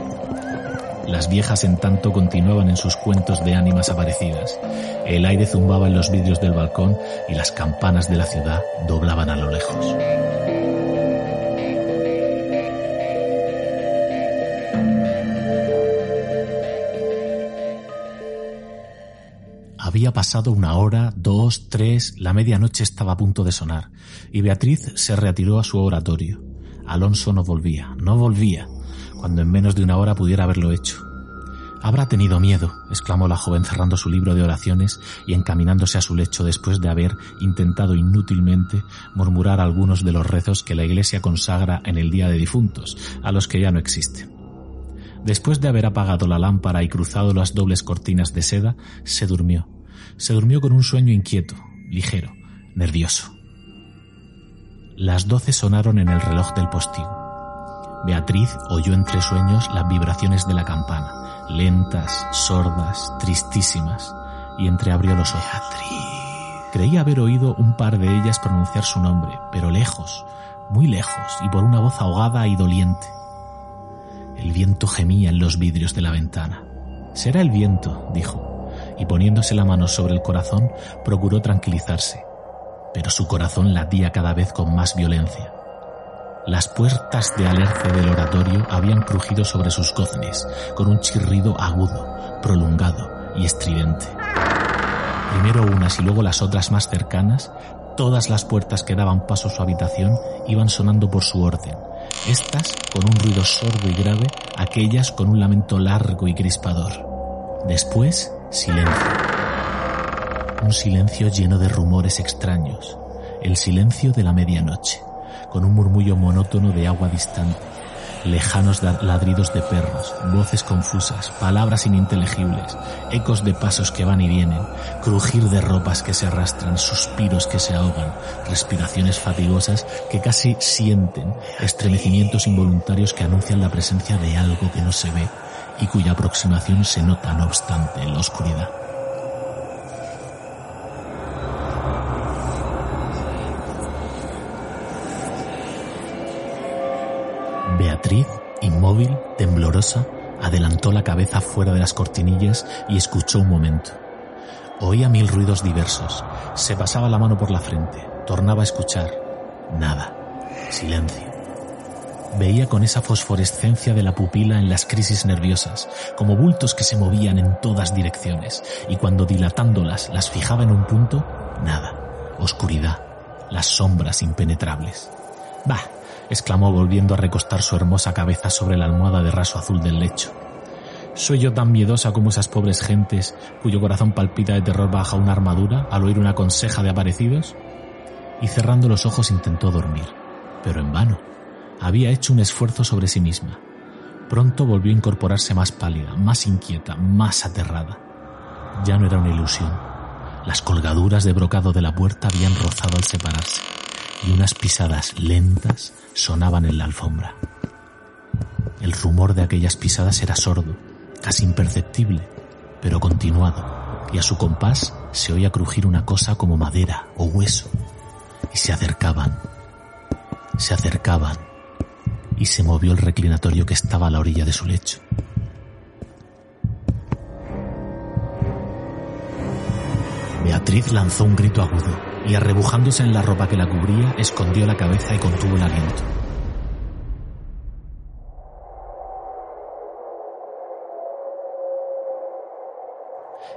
Las viejas en tanto continuaban en sus cuentos de ánimas aparecidas. El aire zumbaba en los vidrios del balcón y las campanas de la ciudad doblaban a lo lejos. Había pasado una hora, dos, tres, la medianoche estaba a punto de sonar, y Beatriz se retiró a su oratorio. Alonso no volvía, no volvía, cuando en menos de una hora pudiera haberlo hecho. Habrá tenido miedo, exclamó la joven cerrando su libro de oraciones y encaminándose a su lecho después de haber intentado inútilmente murmurar algunos de los rezos que la Iglesia consagra en el Día de Difuntos, a los que ya no existen. Después de haber apagado la lámpara y cruzado las dobles cortinas de seda, se durmió. Se durmió con un sueño inquieto, ligero, nervioso. Las doce sonaron en el reloj del postigo. Beatriz oyó entre sueños las vibraciones de la campana lentas, sordas, tristísimas, y entreabrió los ojos. Creía haber oído un par de ellas pronunciar su nombre, pero lejos, muy lejos, y por una voz ahogada y doliente. El viento gemía en los vidrios de la ventana. Será el viento, dijo, y poniéndose la mano sobre el corazón, procuró tranquilizarse, pero su corazón latía cada vez con más violencia. Las puertas de alerce del oratorio habían crujido sobre sus goznes, con un chirrido agudo, prolongado y estridente. Primero unas y luego las otras más cercanas, todas las puertas que daban paso a su habitación iban sonando por su orden. Estas con un ruido sordo y grave, aquellas con un lamento largo y crispador. Después, silencio. Un silencio lleno de rumores extraños. El silencio de la medianoche con un murmullo monótono de agua distante, lejanos ladridos de perros, voces confusas, palabras ininteligibles, ecos de pasos que van y vienen, crujir de ropas que se arrastran, suspiros que se ahogan, respiraciones fatigosas que casi sienten, estremecimientos involuntarios que anuncian la presencia de algo que no se ve y cuya aproximación se nota no obstante en la oscuridad. Beatriz, inmóvil, temblorosa, adelantó la cabeza fuera de las cortinillas y escuchó un momento. Oía mil ruidos diversos. Se pasaba la mano por la frente. Tornaba a escuchar. Nada. Silencio. Veía con esa fosforescencia de la pupila en las crisis nerviosas, como bultos que se movían en todas direcciones, y cuando dilatándolas las fijaba en un punto, nada. Oscuridad. Las sombras impenetrables. Bah, exclamó volviendo a recostar su hermosa cabeza sobre la almohada de raso azul del lecho. ¿Soy yo tan miedosa como esas pobres gentes cuyo corazón palpita de terror bajo una armadura al oír una conseja de aparecidos? Y cerrando los ojos intentó dormir, pero en vano. Había hecho un esfuerzo sobre sí misma. Pronto volvió a incorporarse más pálida, más inquieta, más aterrada. Ya no era una ilusión. Las colgaduras de brocado de la puerta habían rozado al separarse y unas pisadas lentas sonaban en la alfombra. El rumor de aquellas pisadas era sordo, casi imperceptible, pero continuado, y a su compás se oía crujir una cosa como madera o hueso, y se acercaban, se acercaban, y se movió el reclinatorio que estaba a la orilla de su lecho. Beatriz lanzó un grito agudo y arrebujándose en la ropa que la cubría, escondió la cabeza y contuvo el aliento.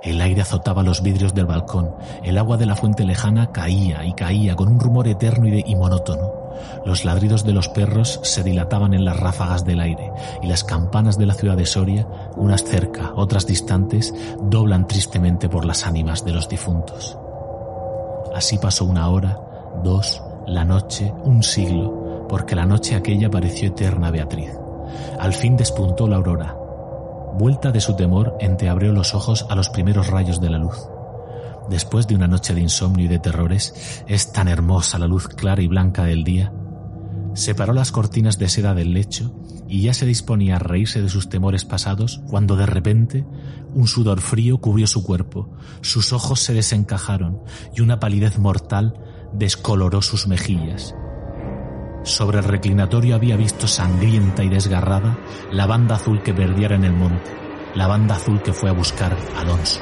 El aire azotaba los vidrios del balcón, el agua de la fuente lejana caía y caía con un rumor eterno y, y, monótono. Los ladridos de los perros se dilataban en las ráfagas del aire y las campanas de la ciudad de Soria, unas cerca, otras distantes, doblan tristemente por las ánimas de los difuntos. Así pasó una hora, dos, la noche, un siglo, porque la noche aquella pareció eterna Beatriz. Al fin despuntó la aurora. Vuelta de su temor, entreabrió los ojos a los primeros rayos de la luz. Después de una noche de insomnio y de terrores, es tan hermosa la luz clara y blanca del día. Separó las cortinas de seda del lecho y ya se disponía a reírse de sus temores pasados cuando de repente un sudor frío cubrió su cuerpo, sus ojos se desencajaron y una palidez mortal descoloró sus mejillas. Sobre el reclinatorio había visto sangrienta y desgarrada la banda azul que perdiera en el monte, la banda azul que fue a buscar a Alonso.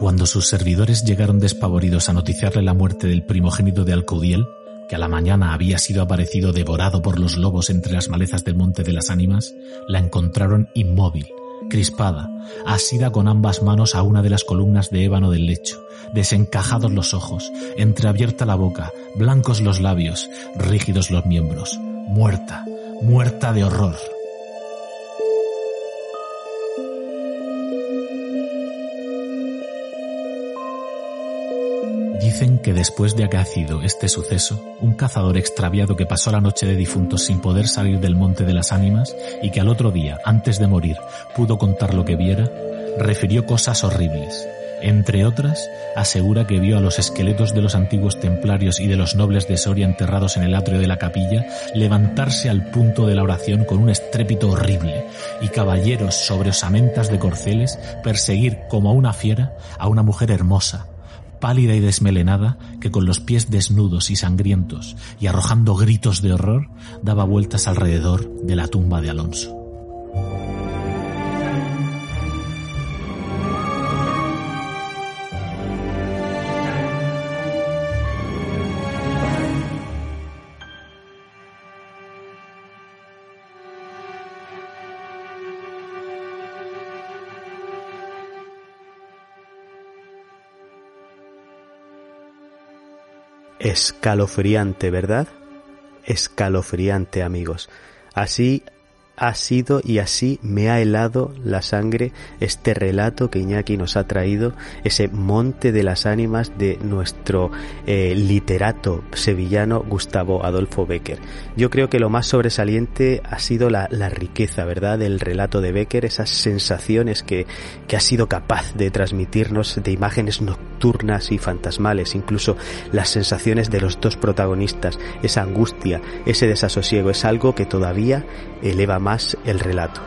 Cuando sus servidores llegaron despavoridos a noticiarle la muerte del primogénito de Alcaudiel, que a la mañana había sido aparecido devorado por los lobos entre las malezas del Monte de las Ánimas, la encontraron inmóvil, crispada, asida con ambas manos a una de las columnas de ébano del lecho, desencajados los ojos, entreabierta la boca, blancos los labios, rígidos los miembros, muerta, muerta de horror. Dicen que después de acaecido este suceso, un cazador extraviado que pasó la noche de difuntos sin poder salir del monte de las ánimas y que al otro día, antes de morir, pudo contar lo que viera, refirió cosas horribles. Entre otras, asegura que vio a los esqueletos de los antiguos templarios y de los nobles de Soria enterrados en el atrio de la capilla levantarse al punto de la oración con un estrépito horrible y caballeros sobre osamentas de corceles perseguir como a una fiera a una mujer hermosa, pálida y desmelenada, que con los pies desnudos y sangrientos y arrojando gritos de horror, daba vueltas alrededor de la tumba de Alonso. Escalofriante, ¿verdad? Escalofriante, amigos. Así ha sido y así me ha helado la sangre este relato que Iñaki nos ha traído, ese monte de las ánimas de nuestro eh, literato sevillano Gustavo Adolfo Becker. Yo creo que lo más sobresaliente ha sido la, riqueza, ¿verdad?, del relato de Becker, esas sensaciones que, que ha sido capaz de transmitirnos de imágenes nocturnas y fantasmales, incluso las sensaciones de los dos protagonistas, esa angustia, ese desasosiego, es algo que todavía eleva más el relato.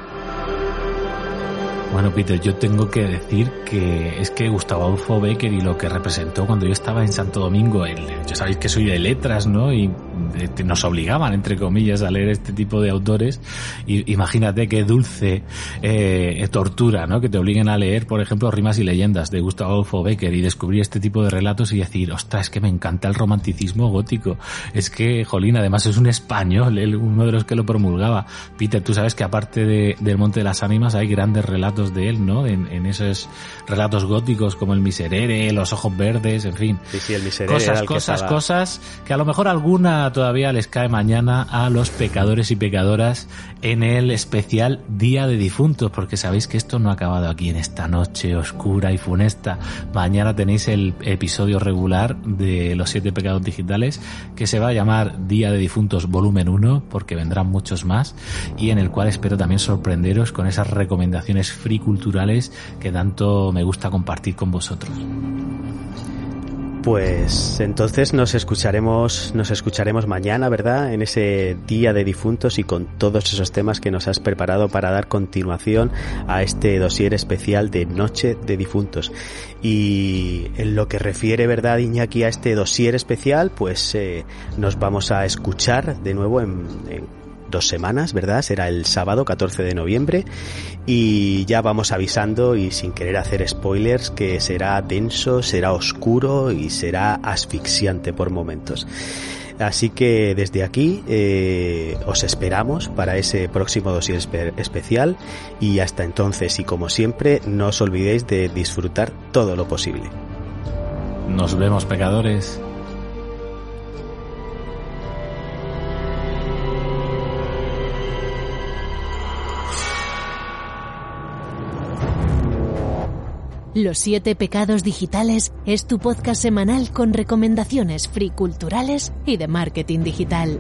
Bueno, Peter, yo tengo que decir que es que Gustavo Adolfo Becker y lo que representó cuando yo estaba en Santo Domingo, el, ya sabéis que soy de letras, ¿no? Y nos obligaban, entre comillas, a leer este tipo de autores. Y, imagínate qué dulce eh, tortura, ¿no? Que te obliguen a leer, por ejemplo, Rimas y Leyendas de Gustavo Becker y descubrir este tipo de relatos y decir, ostras, es que me encanta el romanticismo gótico. Es que, Jolín, además es un español, uno de los que lo promulgaba. Peter, tú sabes que aparte de, del Monte de las Ánimas hay grandes relatos de él, ¿no? En, esos relatos góticos como el Miserere, los ojos verdes, en fin. Sí, el Miserere cosas, cosas, cosas que a lo mejor alguna todavía les cae mañana a los pecadores y pecadoras en el especial Día de Difuntos, porque sabéis que esto no ha acabado aquí en esta noche oscura y funesta. Mañana tenéis el episodio regular de los siete pecados digitales que se va a llamar Día de Difuntos volumen 1, porque vendrán muchos más, y en el cual espero también sorprenderos con esas recomendaciones free culturales que tanto me gusta compartir con vosotros. Pues entonces nos escucharemos, nos escucharemos mañana, ¿verdad? En ese día de difuntos y con todos esos temas que nos has preparado para dar continuación a este dossier especial de Noche de Difuntos. Y en lo que refiere, ¿verdad, Iñaki, a este dossier especial, pues eh, nos vamos a escuchar de nuevo en dos semanas, ¿verdad? Será el sábado 14 de noviembre y ya vamos avisando y sin querer hacer spoilers que será denso, será oscuro y será asfixiante por momentos. Así que desde aquí eh, os esperamos para ese próximo dossier especial y hasta entonces y como siempre no os olvidéis de disfrutar todo lo posible. Nos vemos pecadores. Los siete pecados digitales es tu podcast semanal con recomendaciones free culturales y de marketing digital.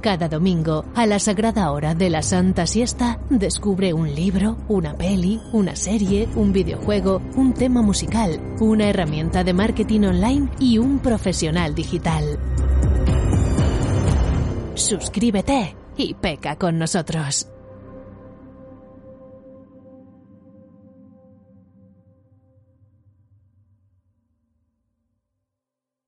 Cada domingo, a la sagrada hora de la Santa Siesta, descubre un libro, una peli, una serie, un videojuego, un tema musical, una herramienta de marketing online y un profesional digital. Suscríbete y peca con nosotros.